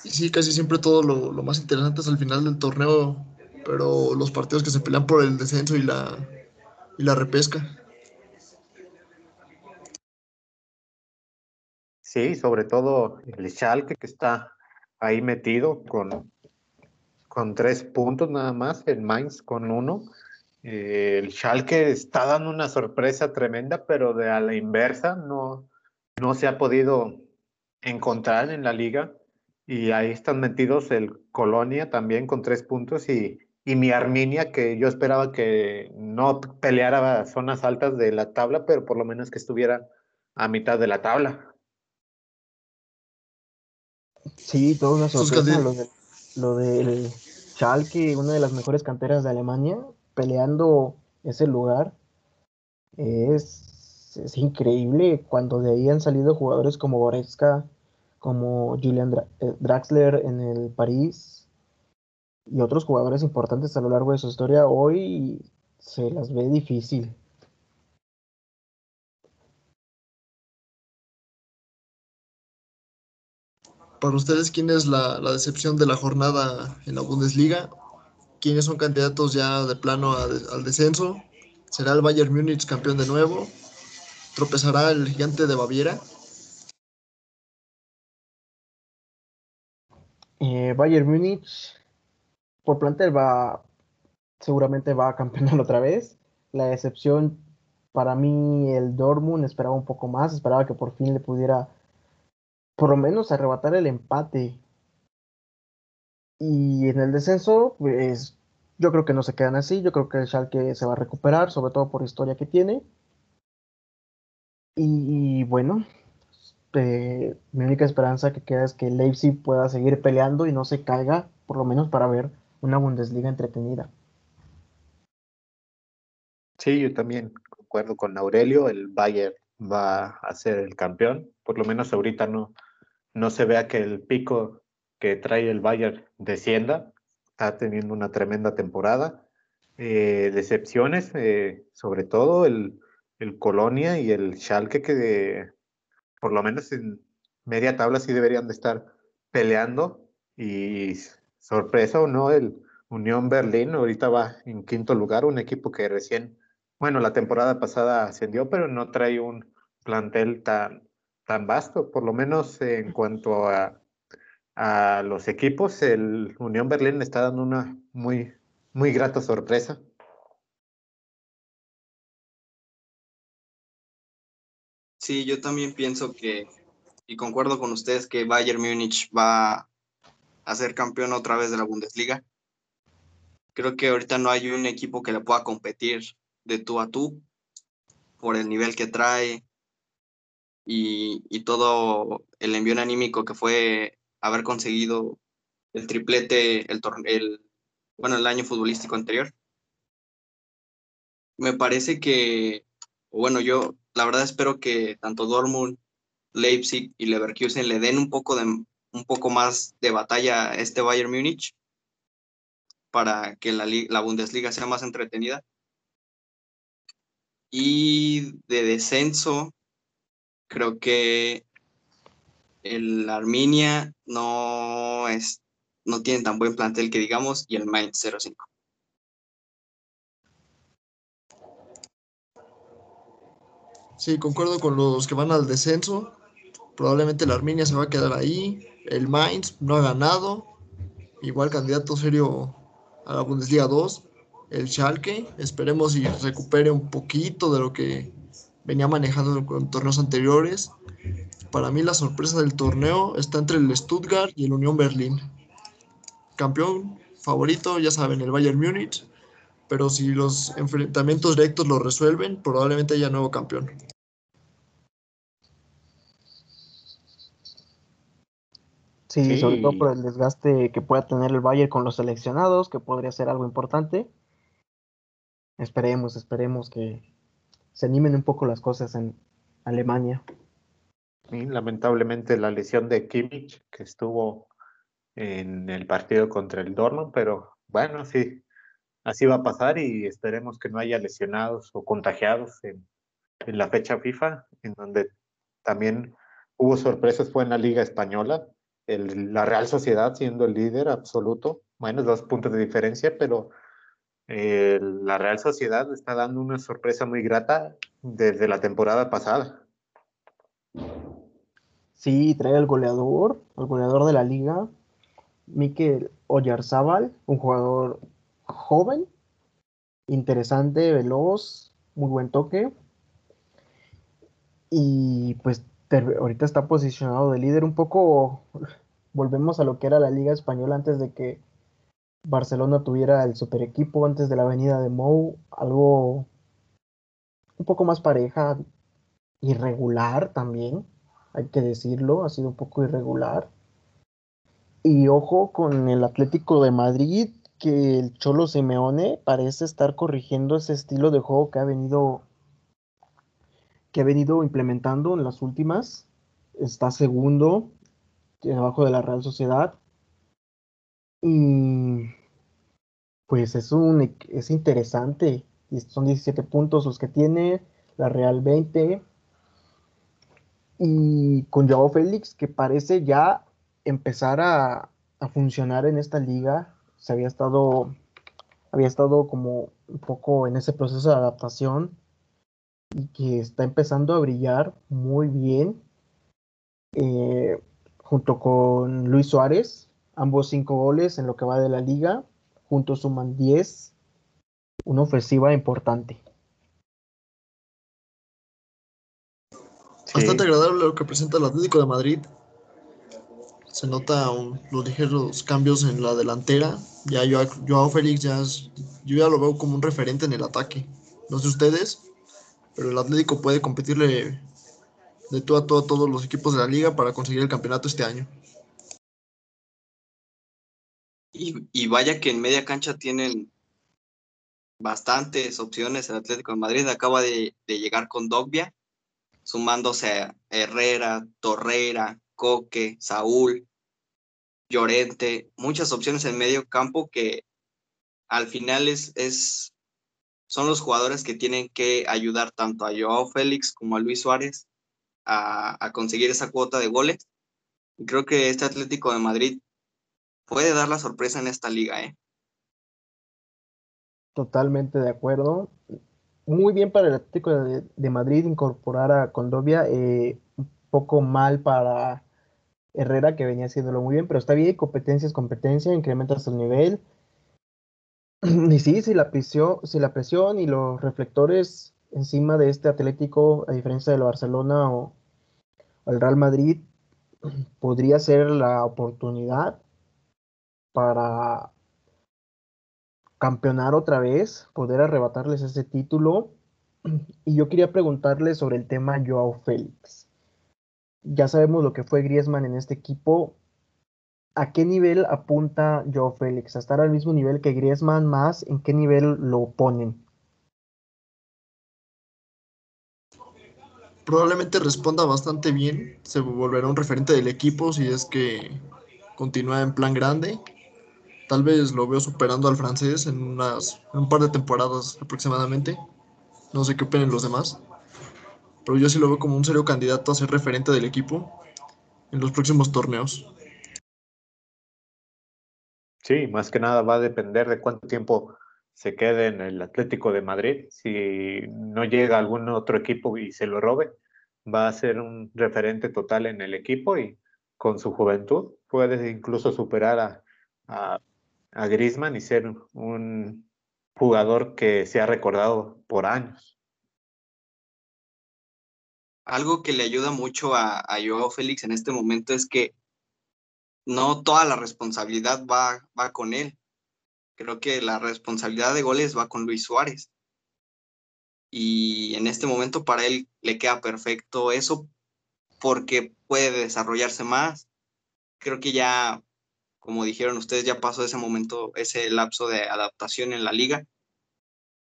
Sí, casi siempre todo lo, lo, más interesante es al final del torneo, pero los partidos que se pelean por el descenso y la, y la repesca. Sí, sobre todo el Schalke que está ahí metido con, con tres puntos nada más, el Mainz con uno. Eh, el Schalke está dando una sorpresa tremenda, pero de a la inversa no, no se ha podido encontrar en la liga. Y ahí están metidos el Colonia también con tres puntos y, y mi Arminia, que yo esperaba que no peleara zonas altas de la tabla, pero por lo menos que estuviera a mitad de la tabla. Sí, toda una sorpresa lo, de, lo del Schalke, una de las mejores canteras de Alemania, peleando ese lugar. Es, es increíble cuando de ahí han salido jugadores como Goretzka, como Julian eh, Draxler en el París. Y otros jugadores importantes a lo largo de su historia, hoy se las ve difícil. Para ustedes, ¿quién es la, la decepción de la jornada en la Bundesliga? ¿Quiénes son candidatos ya de plano a al descenso? ¿Será el Bayern Múnich campeón de nuevo? ¿Tropezará el gigante de Baviera? Eh, Bayern Múnich, por plantel, va, seguramente va a campeonar otra vez. La decepción, para mí, el Dortmund esperaba un poco más, esperaba que por fin le pudiera, por lo menos, arrebatar el empate. Y en el descenso, pues yo creo que no se quedan así, yo creo que el Schalke se va a recuperar, sobre todo por historia que tiene. Y bueno, eh, mi única esperanza que queda es que Leipzig pueda seguir peleando y no se caiga, por lo menos para ver una Bundesliga entretenida. Sí, yo también concuerdo con Aurelio, el Bayern va a ser el campeón, por lo menos ahorita no, no se vea que el pico que trae el Bayern descienda, está teniendo una tremenda temporada. Eh, decepciones, eh, sobre todo el, el Colonia y el Schalke, que de- por lo menos en media tabla sí deberían de estar peleando y sorpresa o no, el Unión Berlín ahorita va en quinto lugar, un equipo que recién bueno, la temporada pasada ascendió, pero no trae un plantel tan, tan vasto, por lo menos en cuanto a, a los equipos, el Unión Berlín está dando una muy, muy grata sorpresa. Sí, yo también pienso que, y concuerdo con ustedes, que Bayern Múnich va a ser campeón otra vez de la Bundesliga. Creo que ahorita no hay un equipo que le pueda competir de tú a tú por el nivel que trae y, y todo el envío anímico que fue haber conseguido el triplete el, el bueno el año futbolístico anterior. Me parece que, bueno, yo la verdad espero que tanto Dortmund, Leipzig y Leverkusen le den un poco de un poco más de batalla este Bayern Múnich para que la, la Bundesliga sea más entretenida. Y de descenso, creo que el Arminia no es no tiene tan buen plantel que digamos y el Mainz 05. Sí, concuerdo con los que van al descenso. Probablemente la Arminia se va a quedar ahí. El Mainz no ha ganado. Igual candidato serio a la Bundesliga 2. El Schalke, esperemos y recupere un poquito de lo que venía manejando en torneos anteriores. Para mí la sorpresa del torneo está entre el Stuttgart y el Unión Berlín. Campeón favorito, ya saben, el Bayern Múnich. Pero si los enfrentamientos directos lo resuelven, probablemente haya nuevo campeón. Sí, sobre todo Sí. por el desgaste que pueda tener el Bayern con los seleccionados, que podría ser algo importante. Esperemos, esperemos que se animen un poco las cosas en Alemania. Y lamentablemente la lesión de Kimmich, que estuvo en el partido contra el Dortmund, pero bueno, sí, así va a pasar y esperemos que no haya lesionados o contagiados en, en la fecha FIFA, en donde también hubo sorpresas, fue en la Liga Española, la Real Sociedad siendo el líder absoluto, bueno, dos puntos de diferencia, pero eh, la Real Sociedad está dando una sorpresa muy grata desde la temporada pasada. Sí, trae al goleador, al goleador de la liga, Mikel Oyarzábal, un jugador joven, interesante, veloz, muy buen toque. Y pues ahorita está posicionado de líder un poco. Volvemos a lo que era la Liga Española antes de que Barcelona tuviera el super equipo, antes de la venida de Mou, algo un poco más pareja, irregular también, hay que decirlo, ha sido un poco irregular. Y ojo con el Atlético de Madrid, que el Cholo Simeone parece estar corrigiendo ese estilo de juego que ha venido que ha venido implementando en las últimas. Está segundo debajo de la Real Sociedad. Y pues es, un, es interesante. Son 17 puntos los que tiene, la Real 20. Y con Joao Félix, que parece ya empezar a, a funcionar en esta liga. Se había estado, había estado como un poco en ese proceso de adaptación y que está empezando a brillar muy bien. Eh, junto con Luis Suárez, ambos cinco goles en lo que va de la liga, juntos suman 10, una ofensiva importante. Bastante agradable lo que presenta el Atlético de Madrid. Se nota los ligeros cambios en la delantera. Ya Joao Félix ya yo ya lo veo como un referente en el ataque. No sé ustedes, pero el Atlético puede competirle de todo a todo a todos los equipos de la liga para conseguir el campeonato este año. Y, vaya que en media cancha tienen bastantes opciones el Atlético de Madrid. Acaba de, llegar con Dogbia, sumándose a Herrera, Torreira, Coque, Saúl, Llorente, muchas opciones en medio campo que al final es, es, son los jugadores que tienen que ayudar tanto a Joao Félix como a Luis Suárez a, conseguir esa cuota de goles. Y creo que este Atlético de Madrid puede dar la sorpresa en esta liga, ¿eh? Totalmente de acuerdo. Muy bien para el Atlético de, Madrid incorporar a Condovia, eh, un poco mal para Herrera, que venía haciéndolo muy bien, pero está bien, competencia es competencia, incrementas el nivel. Y sí, si la presión, si la presión y los reflectores encima de este Atlético, a diferencia del Barcelona o, el Real Madrid, podría ser la oportunidad para campeonar otra vez, poder arrebatarles ese título. Y yo quería preguntarle sobre el tema Joao Félix. Ya sabemos lo que fue Griezmann en este equipo. ¿A qué nivel apunta Joao Félix? ¿A estar al mismo nivel que Griezmann más? ¿En qué nivel lo ponen? probablemente responda bastante bien. Se volverá un referente del equipo si es que continúa en plan grande. Tal vez lo veo superando al francés en, unas, un par de temporadas aproximadamente. No sé qué opinen los demás. Pero yo sí lo veo como un serio candidato a ser referente del equipo en los próximos torneos. Sí, más que nada va a depender de cuánto tiempo se quede en el Atlético de Madrid. Si no llega algún otro equipo y se lo robe, va a ser un referente total en el equipo y con su juventud puede incluso superar a, a, a Griezmann y ser un jugador que se ha recordado por años. Algo que le ayuda mucho a, a Joao Félix en este momento es que no toda la responsabilidad va, va con él creo que la responsabilidad de goles va con Luis Suárez. Y en este momento para él le queda perfecto eso porque puede desarrollarse más. Creo que ya, como dijeron ustedes, ya pasó ese momento, ese lapso de adaptación en la liga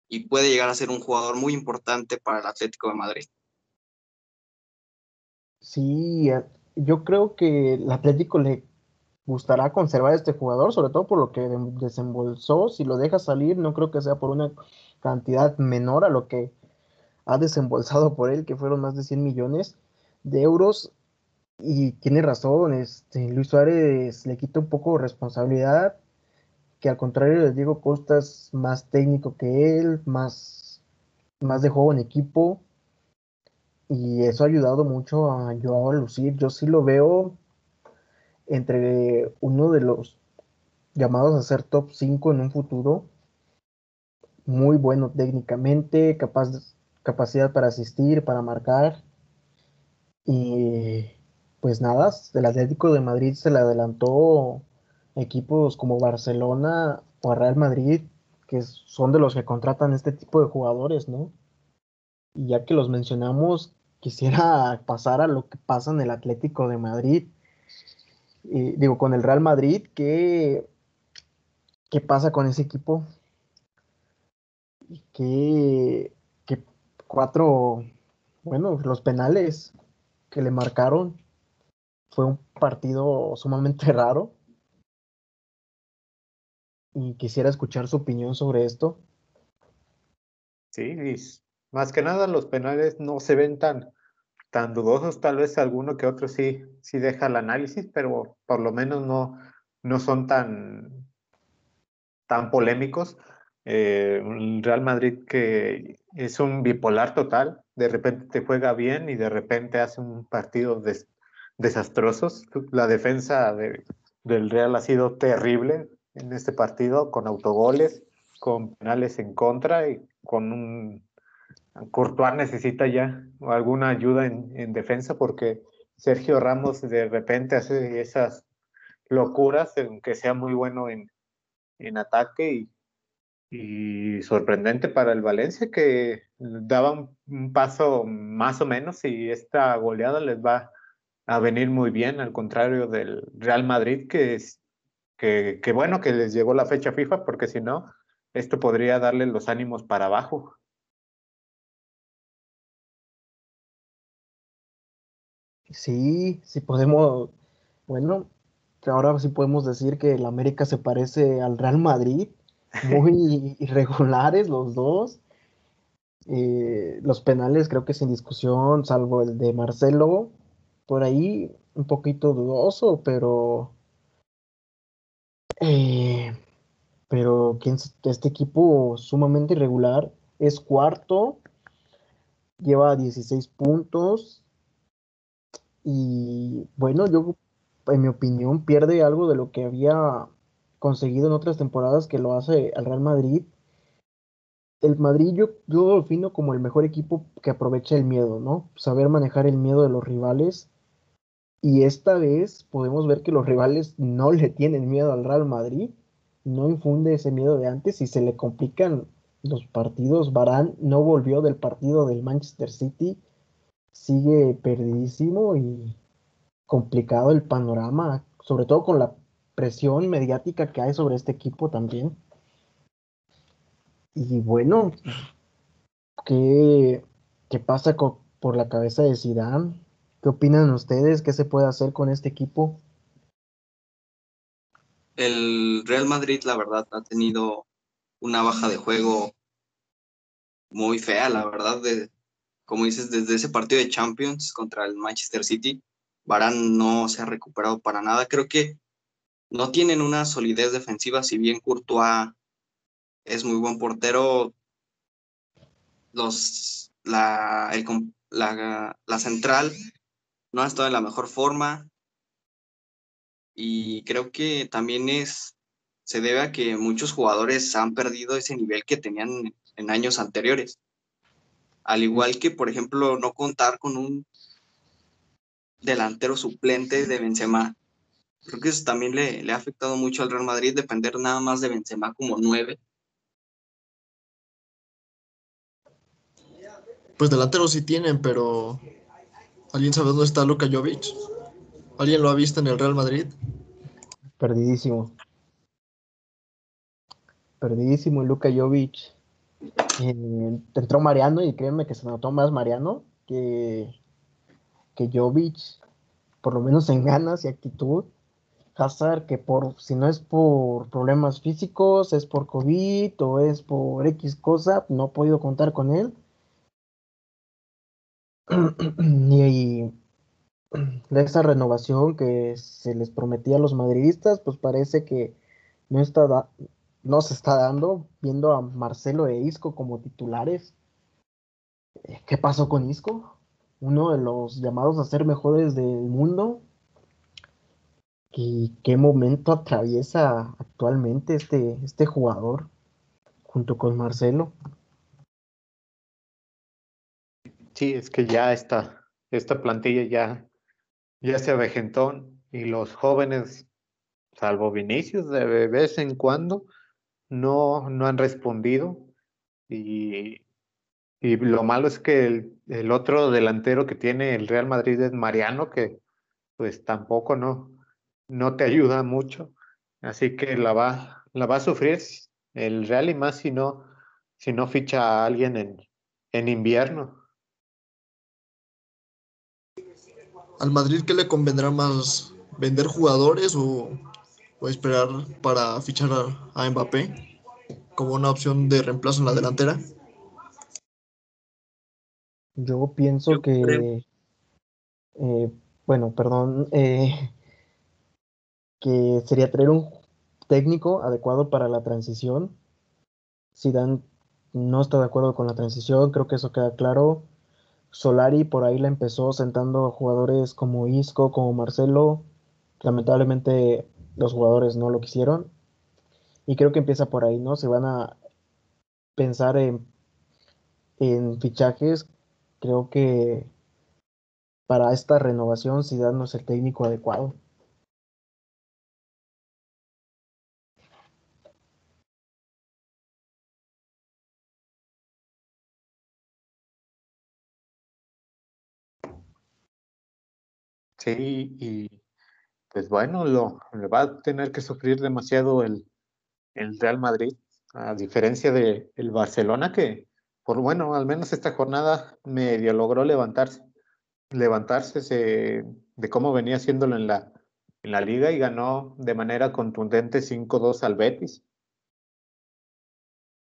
y puede llegar a ser un jugador muy importante para el Atlético de Madrid. Sí, yo creo que el Atlético le gustará conservar este jugador, sobre todo por lo que desembolsó. Si lo deja salir, no creo que sea por una cantidad menor a lo que ha desembolsado por él, que fueron más de 100 millones de euros. Y tiene razón, este, Luis Suárez le quita un poco de responsabilidad, que al contrario de Diego Costa es más técnico que él, más, más de juego en equipo. Y eso ha ayudado mucho a Joao a lucir. Yo sí lo veo entre uno de los llamados a ser top 5 en un futuro, muy bueno técnicamente, capaz, capacidad para asistir, para marcar. Y pues nada, el Atlético de Madrid se le adelantó equipos como Barcelona o Real Madrid, que son de los que contratan este tipo de jugadores, ¿no? Y ya que los mencionamos, quisiera pasar a lo que pasa en el Atlético de Madrid digo, con el Real Madrid, ¿qué, qué pasa con ese equipo? ¿Qué, qué cuatro, bueno, los penales que le marcaron fue un partido sumamente raro. y quisiera escuchar su opinión sobre esto. Sí, más que nada los penales no se ven tan, tan dudosos, tal vez alguno que otro sí, sí deja el análisis, pero por lo menos no, no son tan, tan polémicos. Eh, Real Madrid que es un bipolar total, de repente te juega bien y de repente hace un partido desastroso. La defensa del Real ha sido terrible en este partido, con autogoles, con penales en contra y con un Courtois necesita ya alguna ayuda en, defensa porque Sergio Ramos de repente hace esas locuras, aunque sea muy bueno en, ataque y, sorprendente para el Valencia que daba un, paso más o menos y esta goleada les va a venir muy bien, al contrario del Real Madrid que es que, que bueno que les llegó la fecha FIFA porque si no, esto podría darle los ánimos para abajo. Sí, sí podemos, bueno, ahora sí podemos decir que el América se parece al Real Madrid, muy irregulares los dos. Eh, los penales creo que sin discusión, salvo el de Marcelo, por ahí un poquito dudoso, pero eh, pero este equipo sumamente irregular es cuarto, lleva 16 puntos, y bueno, yo, en mi opinión, pierde algo de lo que había conseguido en otras temporadas que lo hace al Real Madrid. El Madrid yo, lo defino como el mejor equipo que aprovecha el miedo, ¿no? Saber manejar el miedo de los rivales. Y esta vez podemos ver que los rivales no le tienen miedo al Real Madrid, no infunde ese miedo de antes y se le complican los partidos. Barán no volvió del partido del Manchester City sigue perdidísimo y complicado el panorama, sobre todo con la presión mediática que hay sobre este equipo también. Y bueno, ¿qué, qué pasa por la cabeza de Zidane? ¿Qué opinan ustedes? ¿Qué se puede hacer con este equipo? El Real Madrid, la verdad, ha tenido una baja de juego muy fea, la verdad, de, como dices, desde ese partido de Champions contra el Manchester City, Varane no se ha recuperado para nada. Creo que no tienen una solidez defensiva, si bien Courtois es muy buen portero, los, la, la, la central no ha estado en la mejor forma y creo que también es se debe a que muchos jugadores han perdido ese nivel que tenían en años anteriores. Al igual que, por ejemplo, no contar con un delantero suplente de Benzema. Creo que eso también le, ha afectado mucho al Real Madrid, depender nada más de Benzema como nueve. Pues delantero sí tienen, pero ¿alguien sabe dónde está Luka Jovic? ¿Alguien lo ha visto en el Real Madrid? Perdidísimo. Perdidísimo Luka Jovic. Eh, entró Mariano y créeme que se notó más Mariano que, que Jovic, por lo menos en ganas y actitud. Hazard, que por si no es por problemas físicos, es por COVID o es por X cosa, no he podido contar con él. y, de esa renovación que se les prometía a los madridistas, pues parece que no está, no se está dando, viendo a Marcelo e Isco como titulares. Eh, ¿Qué pasó con Isco? Uno de los llamados a ser mejores del mundo. ¿Y qué momento atraviesa actualmente este, este jugador junto con Marcelo? Sí, es que ya está, esta plantilla ya, ya se avejentó y los jóvenes, salvo Vinicius, de vez en cuando, no, no han respondido y, y lo malo es que el, el, otro delantero que tiene el Real Madrid es Mariano, que pues tampoco no, no te ayuda mucho. Así que la va, la va a sufrir el Real y más si no, si no ficha a alguien en, en invierno. ¿Al Madrid qué le convendrá más? ¿Vender jugadores o Voy a esperar para fichar a, a Mbappé como una opción de reemplazo en la delantera. Yo pienso Yo que, eh, bueno, perdón, eh, que sería traer un técnico adecuado para la transición. Zidane no está de acuerdo con la transición, creo que eso queda claro. Solari por ahí la empezó sentando a jugadores como Isco, como Marcelo. Lamentablemente los jugadores no lo quisieron. Y creo que empieza por ahí, ¿no? Se van a pensar en, fichajes. Creo que para esta renovación Zidane no el técnico adecuado. Sí, y pues bueno, lo, va a tener que sufrir demasiado el, el Real Madrid, a diferencia de el Barcelona, que por bueno, al menos esta jornada medio logró levantarse, levantarse se- de cómo venía haciéndolo en la, en la liga y ganó de manera contundente 5-2 al Betis.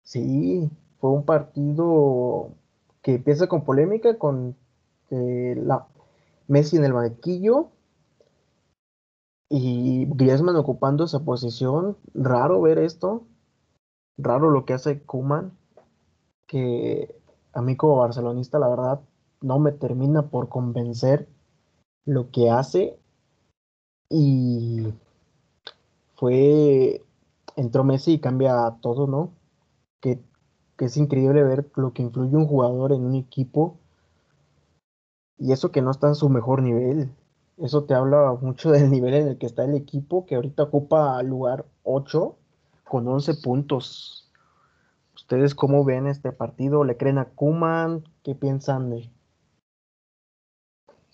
Sí, fue un partido que empieza con polémica, con eh, la Messi en el banquillo y Griezmann ocupando esa posición. Raro ver esto, raro lo que hace Koeman, que a mí como barcelonista la verdad no me termina por convencer lo que hace y fue, entró Messi y cambia todo, ¿no? Que, que es increíble ver lo que influye un jugador en un equipo y eso que no está en su mejor nivel. Eso te habla mucho del nivel en el que está el equipo, que ahorita ocupa lugar 8 con 11 puntos. ¿Ustedes cómo ven este partido? ¿Le creen a Koeman? ¿Qué piensan de,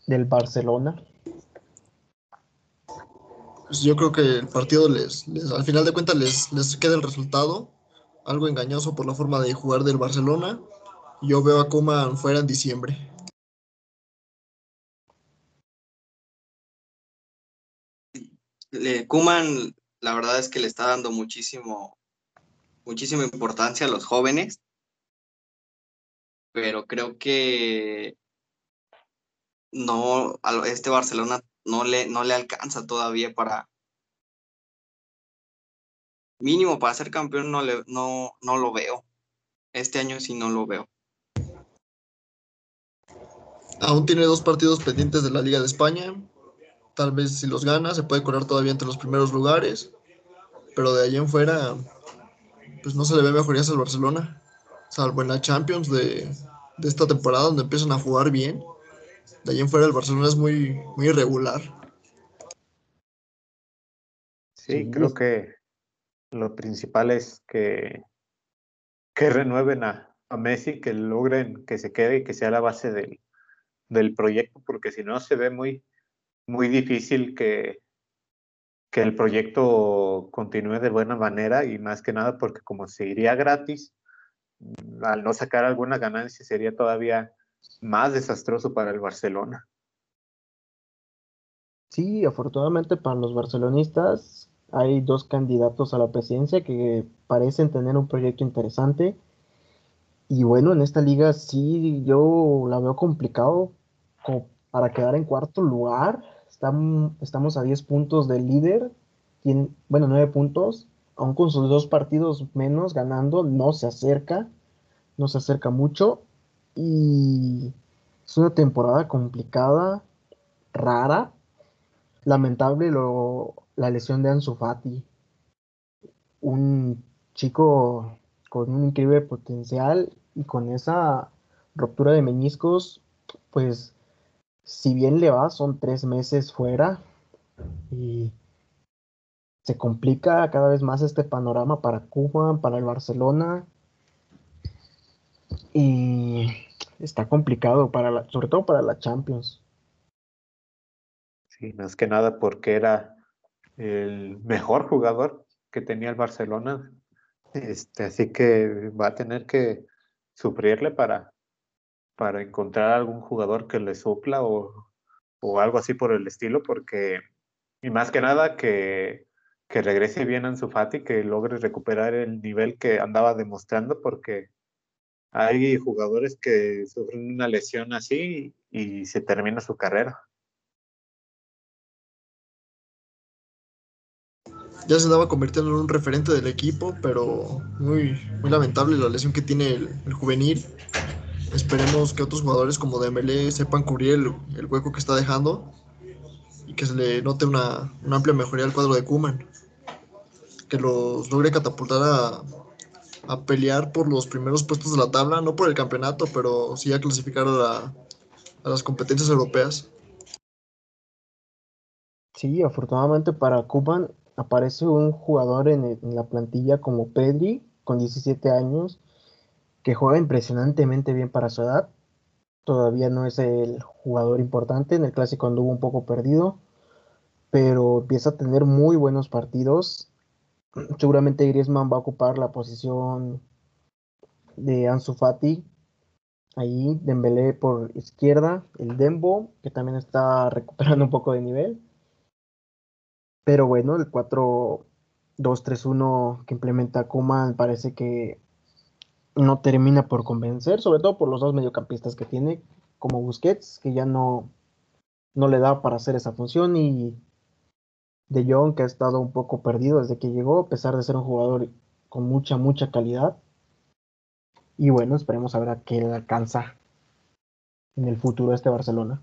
del Barcelona? Pues yo creo que el partido les, les- al final de cuentas les, les queda el resultado, algo engañoso por la forma de jugar del Barcelona. Yo veo a Koeman fuera en diciembre. Le, Koeman, la verdad es que le está dando muchísimo, muchísima importancia a los jóvenes, pero creo que no, a este Barcelona no le, no le alcanza todavía para mínimo para ser campeón no, le, no, no lo veo. Este año sí no lo veo. Aún tiene dos partidos pendientes de la Liga de España. Tal vez si los gana se puede colar todavía entre los primeros lugares. Pero de allí en fuera, pues no se le ve mejorías al Barcelona. Salvo en la Champions de, de esta temporada donde empiezan a jugar bien. De allí en fuera el Barcelona es muy, muy irregular. Sí, Sí, creo que lo principal es que, que renueven a, a Messi, que logren que se quede y que sea la base del, del proyecto, porque si no se ve muy, muy difícil que, que el proyecto continúe de buena manera y más que nada porque como se iría gratis, mm, al no sacar alguna ganancia sería todavía más desastroso para el Barcelona. Sí, afortunadamente para los barcelonistas hay dos candidatos a la presidencia que parecen tener un proyecto interesante. Y bueno, en esta liga sí yo la veo complicado como para quedar en cuarto lugar. Estam- estamos a 10 puntos del líder, bueno, 9 puntos, aún con sus dos partidos menos ganando, no se acerca, no se acerca mucho. Y es una temporada complicada, rara. Lamentable lo, la lesión de Ansu Fati, un chico con un increíble potencial y con esa ruptura de meniscos, pues si bien le va, son tres meses fuera y se complica cada vez más este panorama para Cuba, para el Barcelona y está complicado para sobre todo para la Champions. Sí, más que nada porque era el mejor jugador que tenía el Barcelona. Este, así que va a tener que sufrirle para, para encontrar algún jugador que le supla o, o algo así por el estilo, porque, y más que nada que que regrese bien Ansu Fati, que logre recuperar el nivel que andaba demostrando, porque hay jugadores que sufren una lesión así y se termina su carrera. Ya se daba convirtiendo en un referente del equipo, pero muy, muy lamentable la lesión que tiene el, juvenil. Esperemos que otros jugadores como Dembélé sepan cubrir el, hueco que está dejando y que se le note una, una amplia mejoría al cuadro de Kuman que los logre catapultar a, a, pelear por los primeros puestos de la tabla, no por el campeonato, pero sí a clasificar a, a las competencias europeas. Sí, afortunadamente para Cuban aparece un jugador en, la plantilla como Pedri, con 17 años, que juega impresionantemente bien para su edad. Todavía no es el jugador importante, en el clásico anduvo un poco perdido, pero empieza a tener muy buenos partidos Seguramente Griezmann va a ocupar la posición de Ansu Fati. Ahí Dembélé por izquierda, el Dembo, que también está recuperando un poco de nivel. Pero bueno, el 4-2-3-1 que implementa Kuman parece que no termina por convencer, sobre todo por los dos mediocampistas que tiene, como Busquets, que ya no, no le da para hacer esa función, y de Jong, que ha estado un poco perdido desde que llegó, a pesar de ser un jugador con mucha, mucha calidad. Y bueno, esperemos a ver a qué le alcanza en el futuro este Barcelona.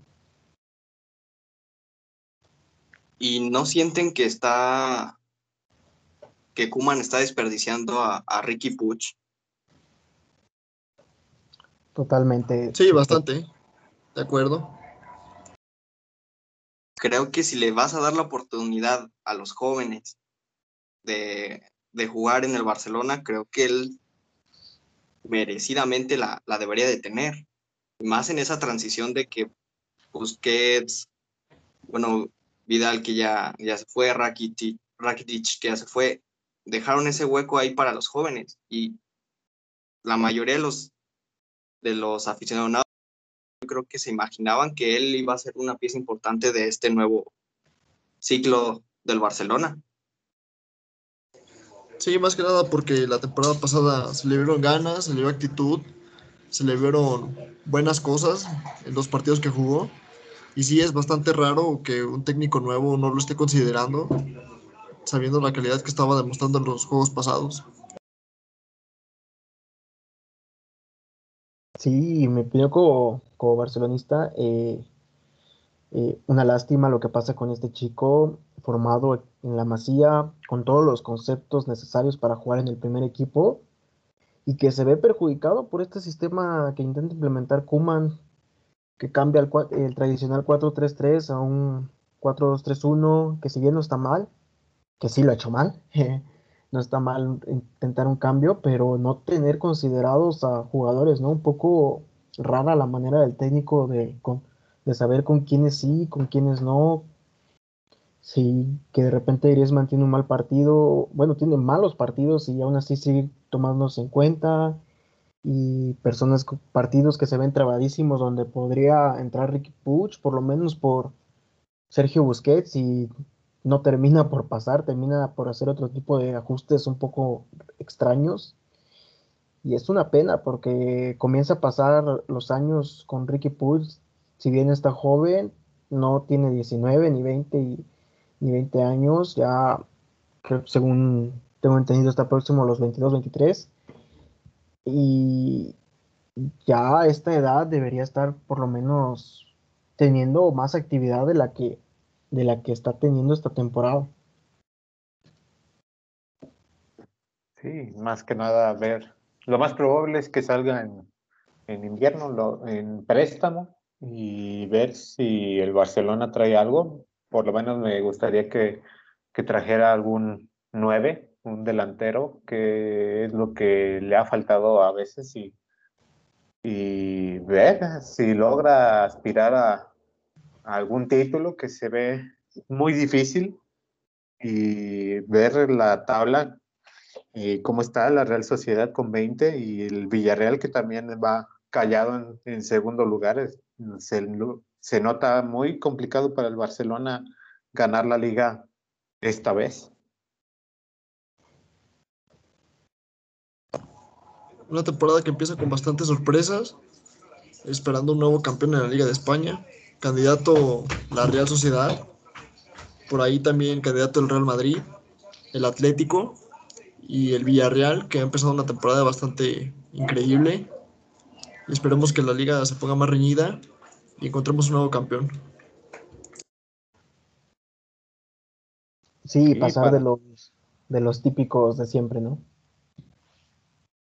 ¿Y no sienten que está que Kuman está desperdiciando a, a Ricky Puch? Totalmente. Sí, bastante. De acuerdo creo que si le vas a dar la oportunidad a los jóvenes de, jugar en el Barcelona, creo que él merecidamente la, debería de tener. Más en esa transición de que Busquets, bueno, Vidal que ya, ya se fue, Rakitic, Rakitic que ya se fue, dejaron ese hueco ahí para los jóvenes y la mayoría de los, de los aficionados creo que se imaginaban que él iba a ser una pieza importante de este nuevo ciclo del Barcelona. Sí, más que nada porque la temporada pasada se le vieron ganas, se le vio actitud, se le vieron buenas cosas en los partidos que jugó. Y sí es bastante raro que un técnico nuevo no lo esté considerando, sabiendo la calidad que estaba demostrando en los juegos pasados. Sí, me como, como barcelonista eh, eh, una lástima lo que pasa con este chico formado en la Masía, con todos los conceptos necesarios para jugar en el primer equipo y que se ve perjudicado por este sistema que intenta implementar Kuman, que cambia el, el tradicional 4-3-3 a un 4-2-3-1, que si bien no está mal, que sí lo ha hecho mal, no está mal intentar un cambio, pero no tener considerados a jugadores, ¿no? Un poco rara la manera del técnico de, de saber con quiénes sí, con quiénes no. Sí, que de repente Griezmann tiene un mal partido, bueno, tiene malos partidos y aún así sigue tomándose en cuenta. Y personas, partidos que se ven trabadísimos donde podría entrar Ricky Puch, por lo menos por Sergio Busquets y no termina por pasar, termina por hacer otro tipo de ajustes un poco extraños. Y es una pena porque comienza a pasar los años con Ricky Puig, si bien está joven, no tiene 19 ni 20 ni 20 años, ya según tengo entendido está próximo a los 22, 23. Y ya a esta edad debería estar por lo menos teniendo más actividad de la que de la que está teniendo esta temporada. Sí, más que nada, a ver, lo más probable es que salga en, invierno, en préstamo, y ver si el Barcelona trae algo. Por lo menos me gustaría que, que trajera algún 9, un delantero, que es lo que le ha faltado a veces, y, y ver si logra aspirar a, algún título que se ve muy difícil y ver la tabla y cómo está la Real Sociedad con 20 y el Villarreal que también va callado en, en segundo lugar. Se, se nota muy complicado para el Barcelona ganar la liga esta vez. Una temporada que empieza con bastantes sorpresas, esperando un nuevo campeón en la Liga de España, candidato la Real Sociedad, por ahí también candidato el Real Madrid, el Atlético y el Villarreal, que ha empezado una temporada bastante increíble. Y esperemos que la liga se ponga más reñida y encontremos un nuevo campeón. Sí, pasar para- de los de los típicos de siempre, ¿no?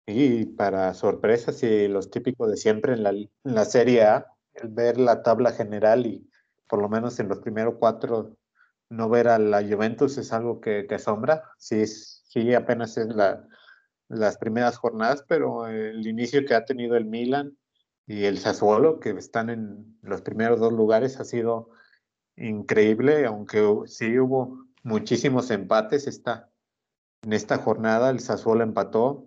Y para sorpresas y los típicos de siempre en la, en la Serie A, el ver la tabla general y por lo menos en los primeros cuatro no ver a la Juventus es algo que te asombra. Sí, sí apenas es la, las primeras jornadas, pero el inicio que ha tenido el Milan y el Sassuolo, que están en los primeros dos lugares, ha sido increíble, aunque sí hubo muchísimos empates esta, en esta jornada. El Sassuolo empató,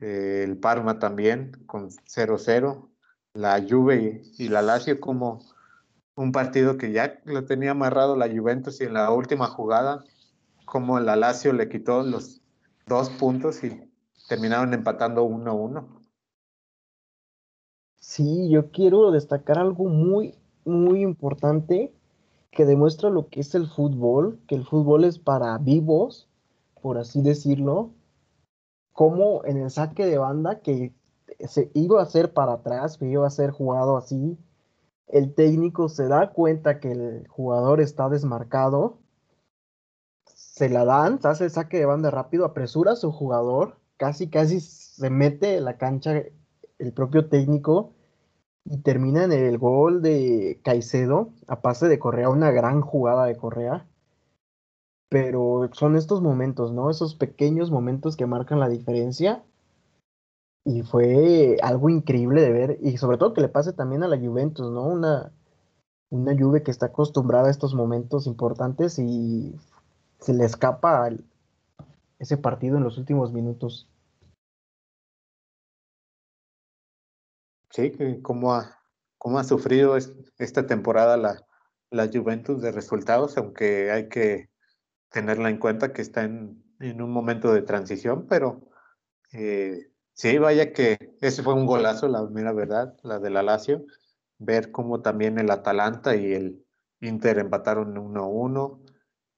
eh, el Parma también con 0-0, la Juve y, la Lazio como un partido que ya lo tenía amarrado la Juventus y en la última jugada, como la Lazio le quitó los dos puntos y terminaron empatando 1-1. Sí, yo quiero destacar algo muy, muy importante que demuestra lo que es el fútbol, que el fútbol es para vivos, por así decirlo, como en el saque de banda que se iba a hacer para atrás, que iba a ser jugado así, el técnico se da cuenta que el jugador está desmarcado, se la dan, se hace el saque de banda rápido, apresura a su jugador, casi, casi se mete en la cancha el propio técnico y termina en el gol de Caicedo a pase de Correa, una gran jugada de Correa. Pero son estos momentos, ¿no? Esos pequeños momentos que marcan la diferencia. Y fue algo increíble de ver. Y sobre todo que le pase también a la Juventus, ¿no? Una, una Juve que está acostumbrada a estos momentos importantes y se le escapa ese partido en los últimos minutos. Sí, cómo ha, cómo ha sufrido es- esta temporada la, la Juventus de resultados, aunque hay que tenerla en cuenta que está en, en un momento de transición, pero eh, sí, vaya que ese fue un golazo, la mera verdad, la de la Lazio, ver cómo también el Atalanta y el Inter empataron 1-1,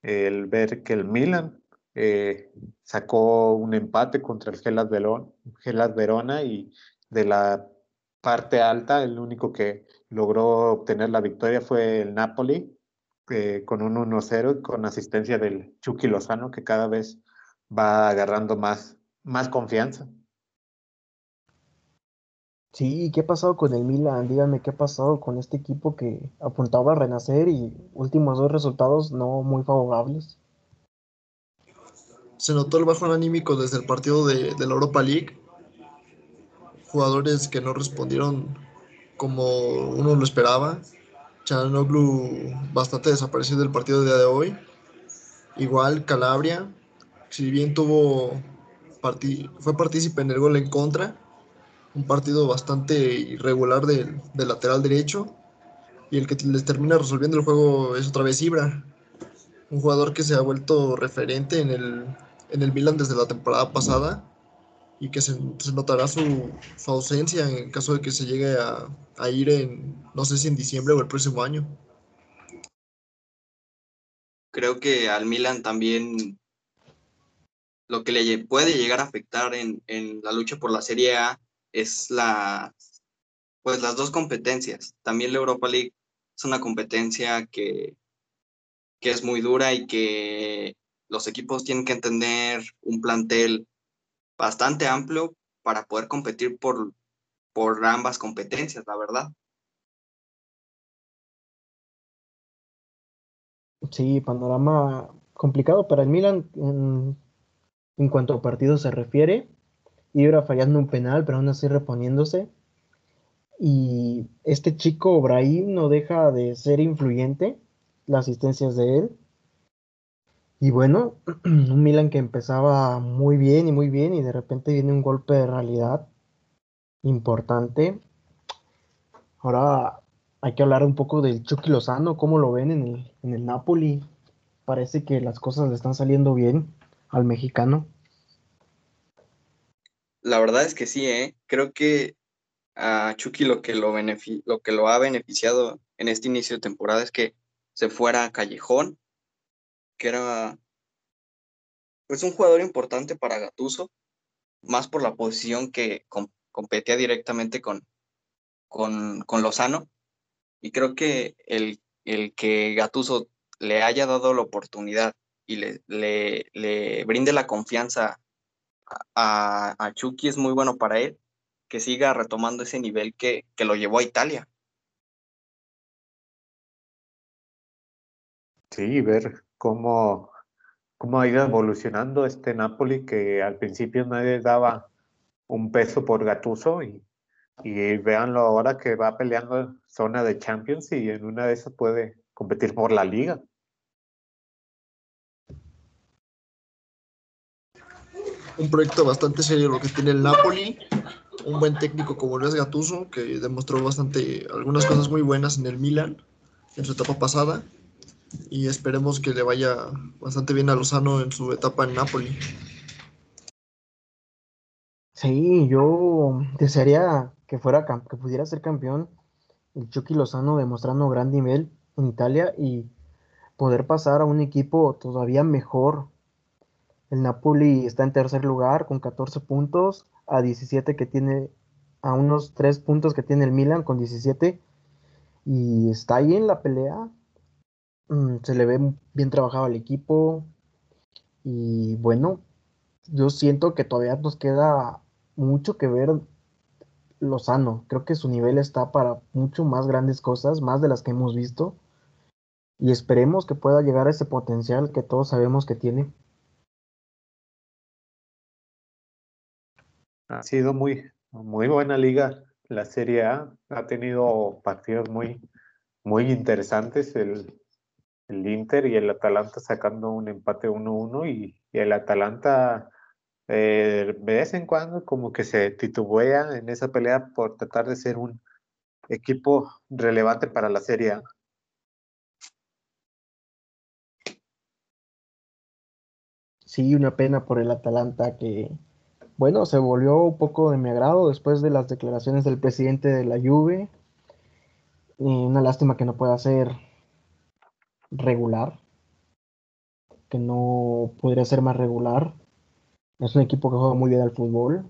el ver que el Milan eh, sacó un empate contra el Hellas Verona y de la parte alta, el único que logró obtener la victoria fue el Napoli, eh, con un 1-0 con asistencia del Chucky Lozano, que cada vez va agarrando más, más confianza. Sí, ¿y ¿qué ha pasado con el Milan? Díganme qué ha pasado con este equipo que apuntaba a renacer y últimos dos resultados no muy favorables. Se notó el bajón anímico desde el partido de, de la Europa League. Jugadores que no respondieron como uno lo esperaba. Chanoglu bastante desaparecido del partido del día de hoy. Igual Calabria, si bien tuvo fue partícipe en el gol en contra, un partido bastante irregular del, del lateral derecho. Y el que les termina resolviendo el juego es otra vez Ibra, un jugador que se ha vuelto referente en el, en el Milan desde la temporada pasada y que se, notará su, su ausencia en caso de que se llegue a, a ir en, no sé si en diciembre o el próximo año. Creo que al Milan también lo que le puede llegar a afectar en, en la lucha por la Serie A es la, pues las dos competencias. También la Europa League es una competencia que, que es muy dura y que los equipos tienen que entender un plantel bastante amplio para poder competir por, por ambas competencias, la verdad. Sí, panorama complicado para el Milan en, en cuanto a partidos se refiere. Ibra fallando un penal, pero aún así reponiéndose. Y este chico Brahim no deja de ser influyente, las asistencias de él. Y bueno, un Milan que empezaba muy bien y muy bien y de repente viene un golpe de realidad importante. Ahora hay que hablar un poco del Chucky Lozano, cómo lo ven en el, en el Napoli. Parece que las cosas le están saliendo bien al mexicano. La verdad es que sí, ¿eh? Creo que a Chucky lo que lo, lo que lo ha beneficiado en este inicio de temporada es que se fuera a Callejón, que era pues un jugador importante para Gatuso, más por la posición que competía directamente con, con, con, Lozano. Y creo que el, el que Gatuso le haya dado la oportunidad y le, le, le brinde la confianza a, a, Chucky es muy bueno para él, que siga retomando ese nivel que, que lo llevó a Italia. Sí, ver cómo, cómo ha ido evolucionando este Napoli que al principio nadie daba un peso por Gatuso y, y véanlo ahora que va peleando zona de Champions y en una de esas puede competir por la liga. Un proyecto bastante serio lo que tiene el Napoli, un buen técnico como Luis Gatuso que demostró bastante algunas cosas muy buenas en el Milan en su etapa pasada y esperemos que le vaya bastante bien a Lozano en su etapa en Napoli. Sí, yo desearía que fuera que pudiera ser campeón el Chucky Lozano demostrando gran nivel en Italia y poder pasar a un equipo todavía mejor. El Napoli está en tercer lugar con 14 puntos a 17 que tiene a unos 3 puntos que tiene el Milan con 17 y está ahí en la pelea Mm, se le ve bien trabajado al equipo y bueno, yo siento que todavía nos queda mucho que ver Lozano. Creo que su nivel está para mucho más grandes cosas, más de las que hemos visto. Y esperemos que pueda llegar a ese potencial que todos sabemos que tiene. Ha sido muy, muy buena liga la Serie A. Ha tenido partidos muy, muy interesantes. El, el Inter y el Atalanta sacando un empate 1-1 y, el Atalanta eh, de vez en cuando como que se titubea en esa pelea por tratar de ser un equipo relevante para la Serie A. Sí, una pena por el Atalanta que, bueno, se volvió un poco de mi agrado después de las declaraciones del presidente de la Juve. una lástima que no pueda ser regular, que no podría ser más regular. Es un equipo que juega muy bien al fútbol.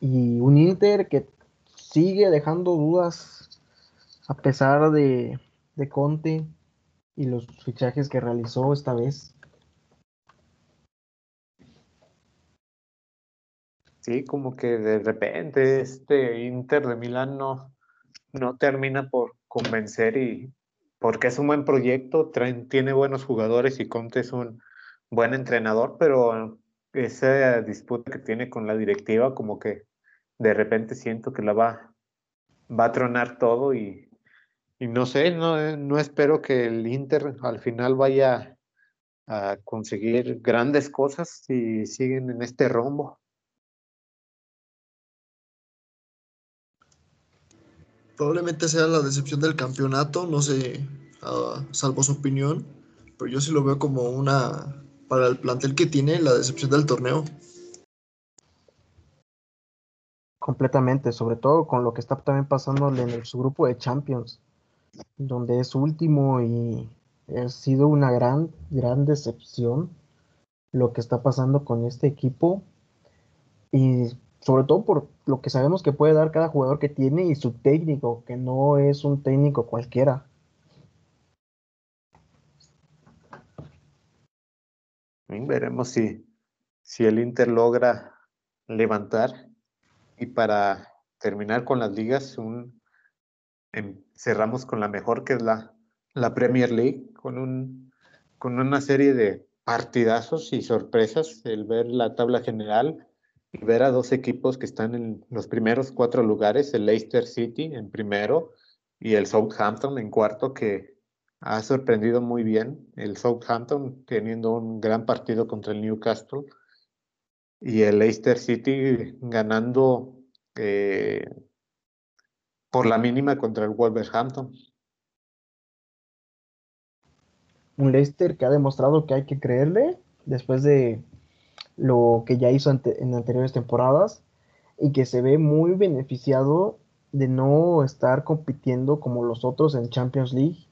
Y un Inter que sigue dejando dudas a pesar de Conte y los fichajes que realizó esta vez. Sí, como que de repente este Inter de Milán no, no termina por convencer y, porque es un buen proyecto, tiene buenos jugadores y Conte es un buen entrenador, pero esa disputa que tiene con la directiva, como que de repente siento que la va, va a tronar todo y, no sé, no, no espero que el Inter al final vaya a conseguir grandes cosas si siguen en este rombo. Probablemente sea la decepción del campeonato, no sé, uh, salvo su opinión, pero yo sí lo veo como una, para el plantel que tiene, la decepción del torneo. Completamente, sobre todo con lo que está también pasando en su grupo de Champions, donde es último y ha sido una gran, gran decepción lo que está pasando con este equipo. Y sobre todo por lo que sabemos que puede dar cada jugador que tiene y su técnico, que no es un técnico cualquiera. Veremos si, si el Inter logra levantar. Y para terminar con las ligas, un, em, cerramos con la mejor, que es la, la Premier League, con, un, con una serie de partidazos y sorpresas, el ver la tabla general y ver a dos equipos que están en los primeros cuatro lugares, el Leicester City en primero y el Southampton en cuarto, que ha sorprendido muy bien el Southampton teniendo un gran partido contra el Newcastle y el Leicester City ganando eh, por la mínima contra el Wolverhampton. Un Leicester que ha demostrado que hay que creerle después de lo que ya hizo en anteriores temporadas y que se ve muy beneficiado de no estar compitiendo como los otros en Champions League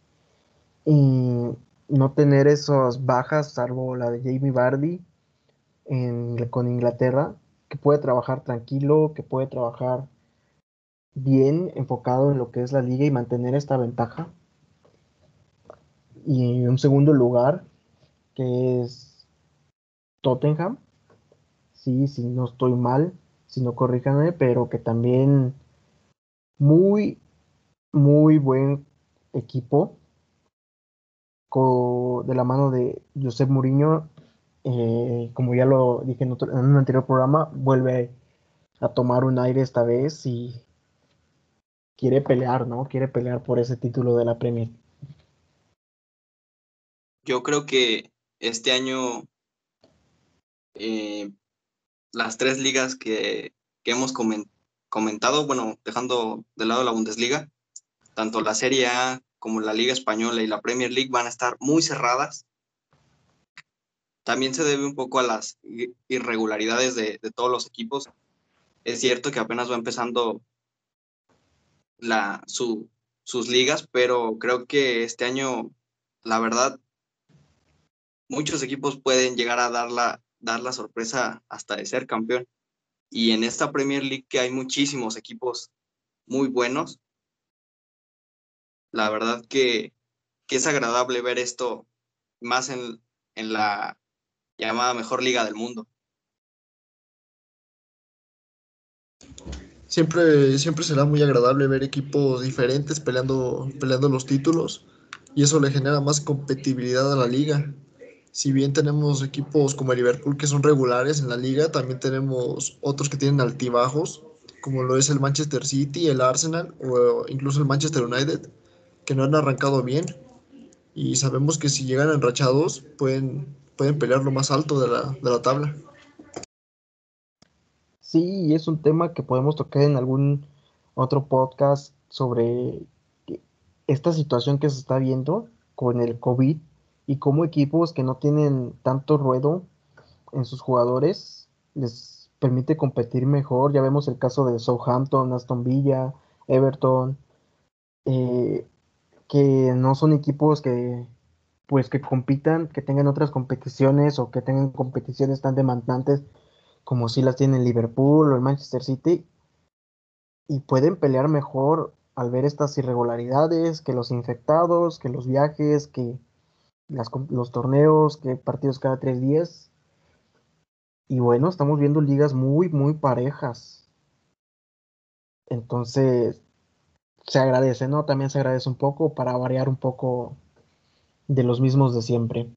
y no tener esas bajas, salvo la de Jamie Vardy con Inglaterra, que puede trabajar tranquilo, que puede trabajar bien enfocado en lo que es la liga y mantener esta ventaja. Y un segundo lugar, que es Tottenham. Sí, si no estoy mal, si no corríjanme, pero que también muy, muy buen equipo de la mano de Josep Mourinho, eh, como ya lo dije en, en, un anterior programa, vuelve a tomar un aire esta vez y quiere pelear, ¿no? Quiere pelear por ese título de la Premier. Yo creo que este año eh, las tres ligas que, hemos comentado, bueno, dejando de lado la Bundesliga, tanto la Serie A como la Liga Española y la Premier League van a estar muy cerradas. También se debe un poco a las irregularidades de, todos los equipos. Es cierto que apenas va empezando la, sus ligas, pero creo que este año, la verdad, muchos equipos pueden llegar a dar la, dar la sorpresa hasta de ser campeón. Y en esta Premier League que hay muchísimos equipos muy buenos, la verdad que, es agradable ver esto más en, la llamada mejor liga del mundo. Siempre, siempre será muy agradable ver equipos diferentes peleando, peleando los títulos y eso le genera más competitividad a la liga. Si bien tenemos equipos como el Liverpool que son regulares en la liga, también tenemos otros que tienen altibajos, como lo es el Manchester City, el Arsenal o incluso el Manchester United que no han arrancado bien y sabemos que si llegan enrachados pueden, pueden pelear lo más alto de la, de la tabla. Sí, y es un tema que podemos tocar en algún otro podcast sobre esta situación que se está viendo con el COVID y cómo equipos que no tienen tanto ruedo en sus jugadores les permite competir mejor. Ya vemos el caso de Southampton, Aston Villa, Everton. Eh, que no son equipos que pues que compitan, que tengan otras competiciones o que tengan competiciones tan demandantes como si las tienen Liverpool o el Manchester City y pueden pelear mejor al ver estas irregularidades, que los infectados, que los viajes, que los torneos, que partidos cada tres días. Y bueno, estamos viendo ligas muy, muy parejas. Entonces, se agradece, ¿no? También se agradece un poco para variar un poco de los mismos de siempre.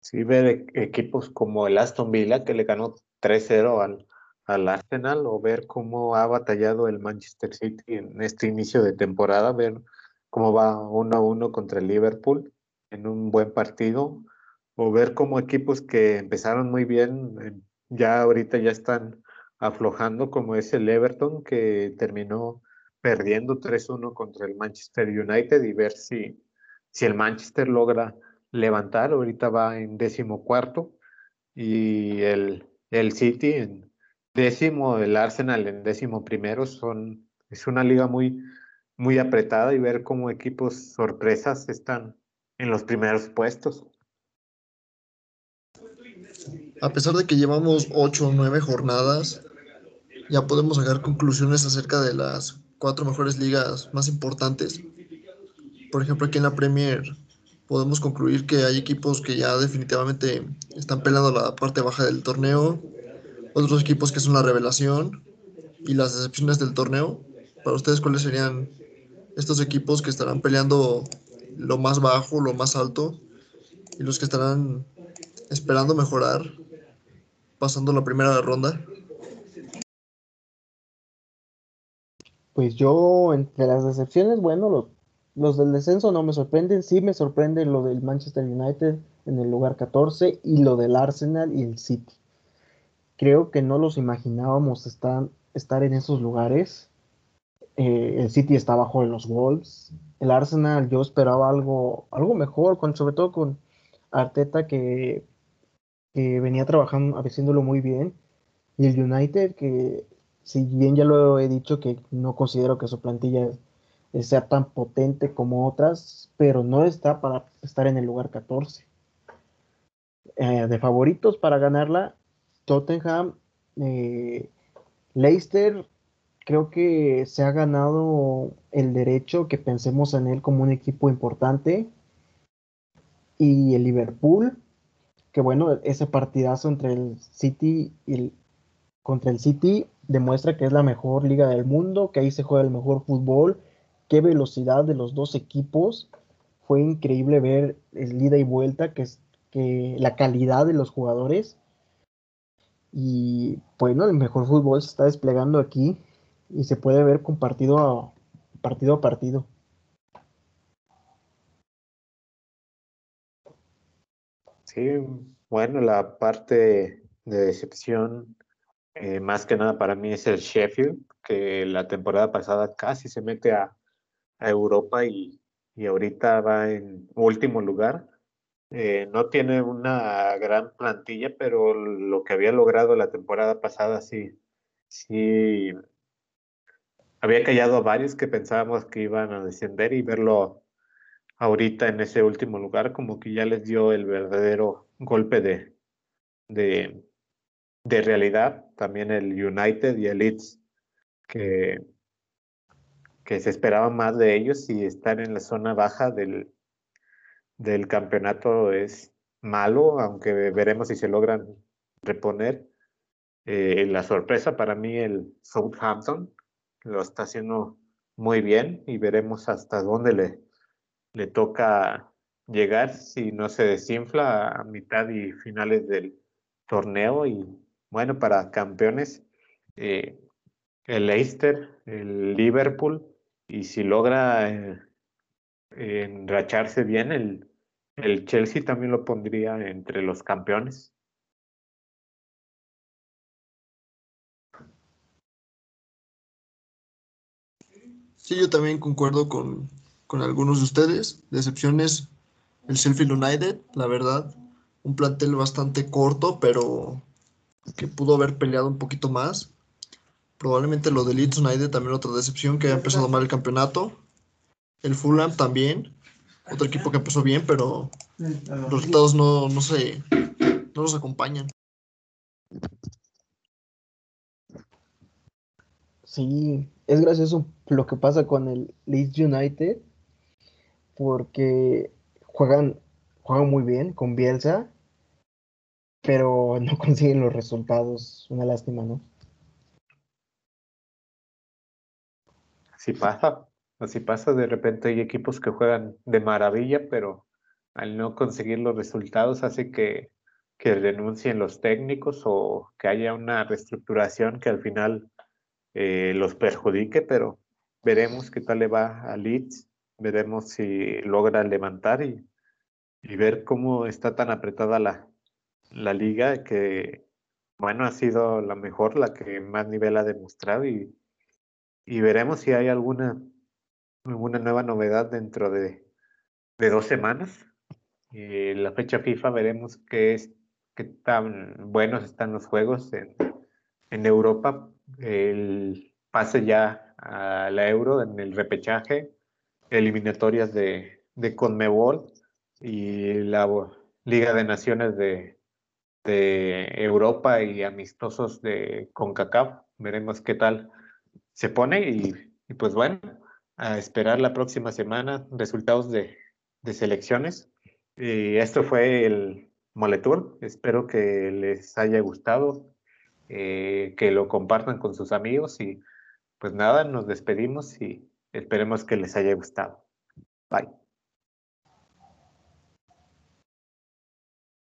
Sí, ver equipos como el Aston Villa que le ganó 3-0 al, al Arsenal o ver cómo ha batallado el Manchester City en este inicio de temporada, ver cómo va uno a uno contra el Liverpool en un buen partido o ver cómo equipos que empezaron muy bien ya ahorita ya están aflojando como es el Everton que terminó perdiendo 3-1 contra el Manchester United y ver si, si el Manchester logra levantar. Ahorita va en décimo cuarto y el, el City en décimo, el Arsenal en décimo primero. Son, es una liga muy, muy apretada y ver cómo equipos sorpresas están en los primeros puestos. A pesar de que llevamos ocho o nueve jornadas, ya podemos sacar conclusiones acerca de las cuatro mejores ligas más importantes. Por ejemplo, aquí en la Premier podemos concluir que hay equipos que ya definitivamente están peleando la parte baja del torneo, otros equipos que son la revelación y las decepciones del torneo. Para ustedes, ¿cuáles serían estos equipos que estarán peleando lo más bajo, lo más alto y los que estarán esperando mejorar pasando la primera ronda? Pues yo, entre las decepciones, bueno, los, los del descenso no me sorprenden. Sí me sorprende lo del Manchester United en el lugar 14 y lo del Arsenal y el City. Creo que no los imaginábamos estar, estar en esos lugares. Eh, el City está bajo de los Wolves. El Arsenal yo esperaba algo, algo mejor, con, sobre todo con Arteta que, que venía trabajando, haciéndolo muy bien, y el United que si bien ya lo he dicho que no considero que su plantilla sea tan potente como otras, pero no está para estar en el lugar 14. Eh, de favoritos para ganarla, Tottenham, eh, Leicester, creo que se ha ganado el derecho que pensemos en él como un equipo importante. Y el Liverpool, que bueno, ese partidazo entre el City y el, contra el City demuestra que es la mejor liga del mundo, que ahí se juega el mejor fútbol, qué velocidad de los dos equipos. Fue increíble ver el ida y vuelta, que es que la calidad de los jugadores. Y bueno, el mejor fútbol se está desplegando aquí y se puede ver con partido a partido. A partido. Sí, bueno, la parte de decepción, eh, más que nada para mí es el Sheffield, que la temporada pasada casi se mete a, a Europa y, y, ahorita va en último lugar. Eh, no tiene una gran plantilla, pero lo que había logrado la temporada pasada sí, sí había callado a varios que pensábamos que iban a descender y verlo ahorita en ese último lugar como que ya les dio el verdadero golpe de, de, de realidad. También el United y el Leeds que que se esperaba más de ellos y estar en la zona baja del, del campeonato es malo, aunque veremos si se logran reponer. Eh, la sorpresa para mí el Southampton lo está haciendo muy bien y veremos hasta dónde le, le toca llegar si no se desinfla a mitad y finales del torneo y bueno para campeones eh, el Leicester el Liverpool y si logra eh, enracharse bien, el, el Chelsea también lo pondría entre los campeones. Sí, yo también concuerdo con, con algunos de ustedes. Decepciones, el Sheffield United, la verdad. Un plantel bastante corto, pero que pudo haber peleado un poquito más. Probablemente lo de Leeds United también otra decepción que ha empezado mal el campeonato. El Fulham también. Otro equipo que empezó bien, pero los resultados no, no se no los acompañan. Sí, es gracioso lo que pasa con el Leeds United porque juegan, juegan muy bien con Bielsa, pero no consiguen los resultados. Una lástima, ¿no? Así pasa, así pasa, de repente hay equipos que juegan de maravilla, pero al no conseguir los resultados hace que, que renuncien los técnicos o que haya una reestructuración que al final eh, los perjudique, pero veremos qué tal le va a Leeds, veremos si logra levantar y, y ver cómo está tan apretada la, la liga que, bueno, ha sido la mejor, la que más nivel ha demostrado y y veremos si hay alguna, alguna nueva novedad dentro de, de dos semanas. Eh, la fecha FIFA veremos qué, es, qué tan buenos están los juegos en, en Europa. El pase ya a la Euro en el repechaje, eliminatorias de, de Conmebol y la Liga de Naciones de, de Europa y amistosos de CONCACAF. Veremos qué tal se pone y, pues bueno, a esperar la próxima semana resultados de, de selecciones. Y esto fue el Moletour. Espero que les haya gustado, eh, que lo compartan con sus amigos y pues nada, nos despedimos y esperemos que les haya gustado. Bye.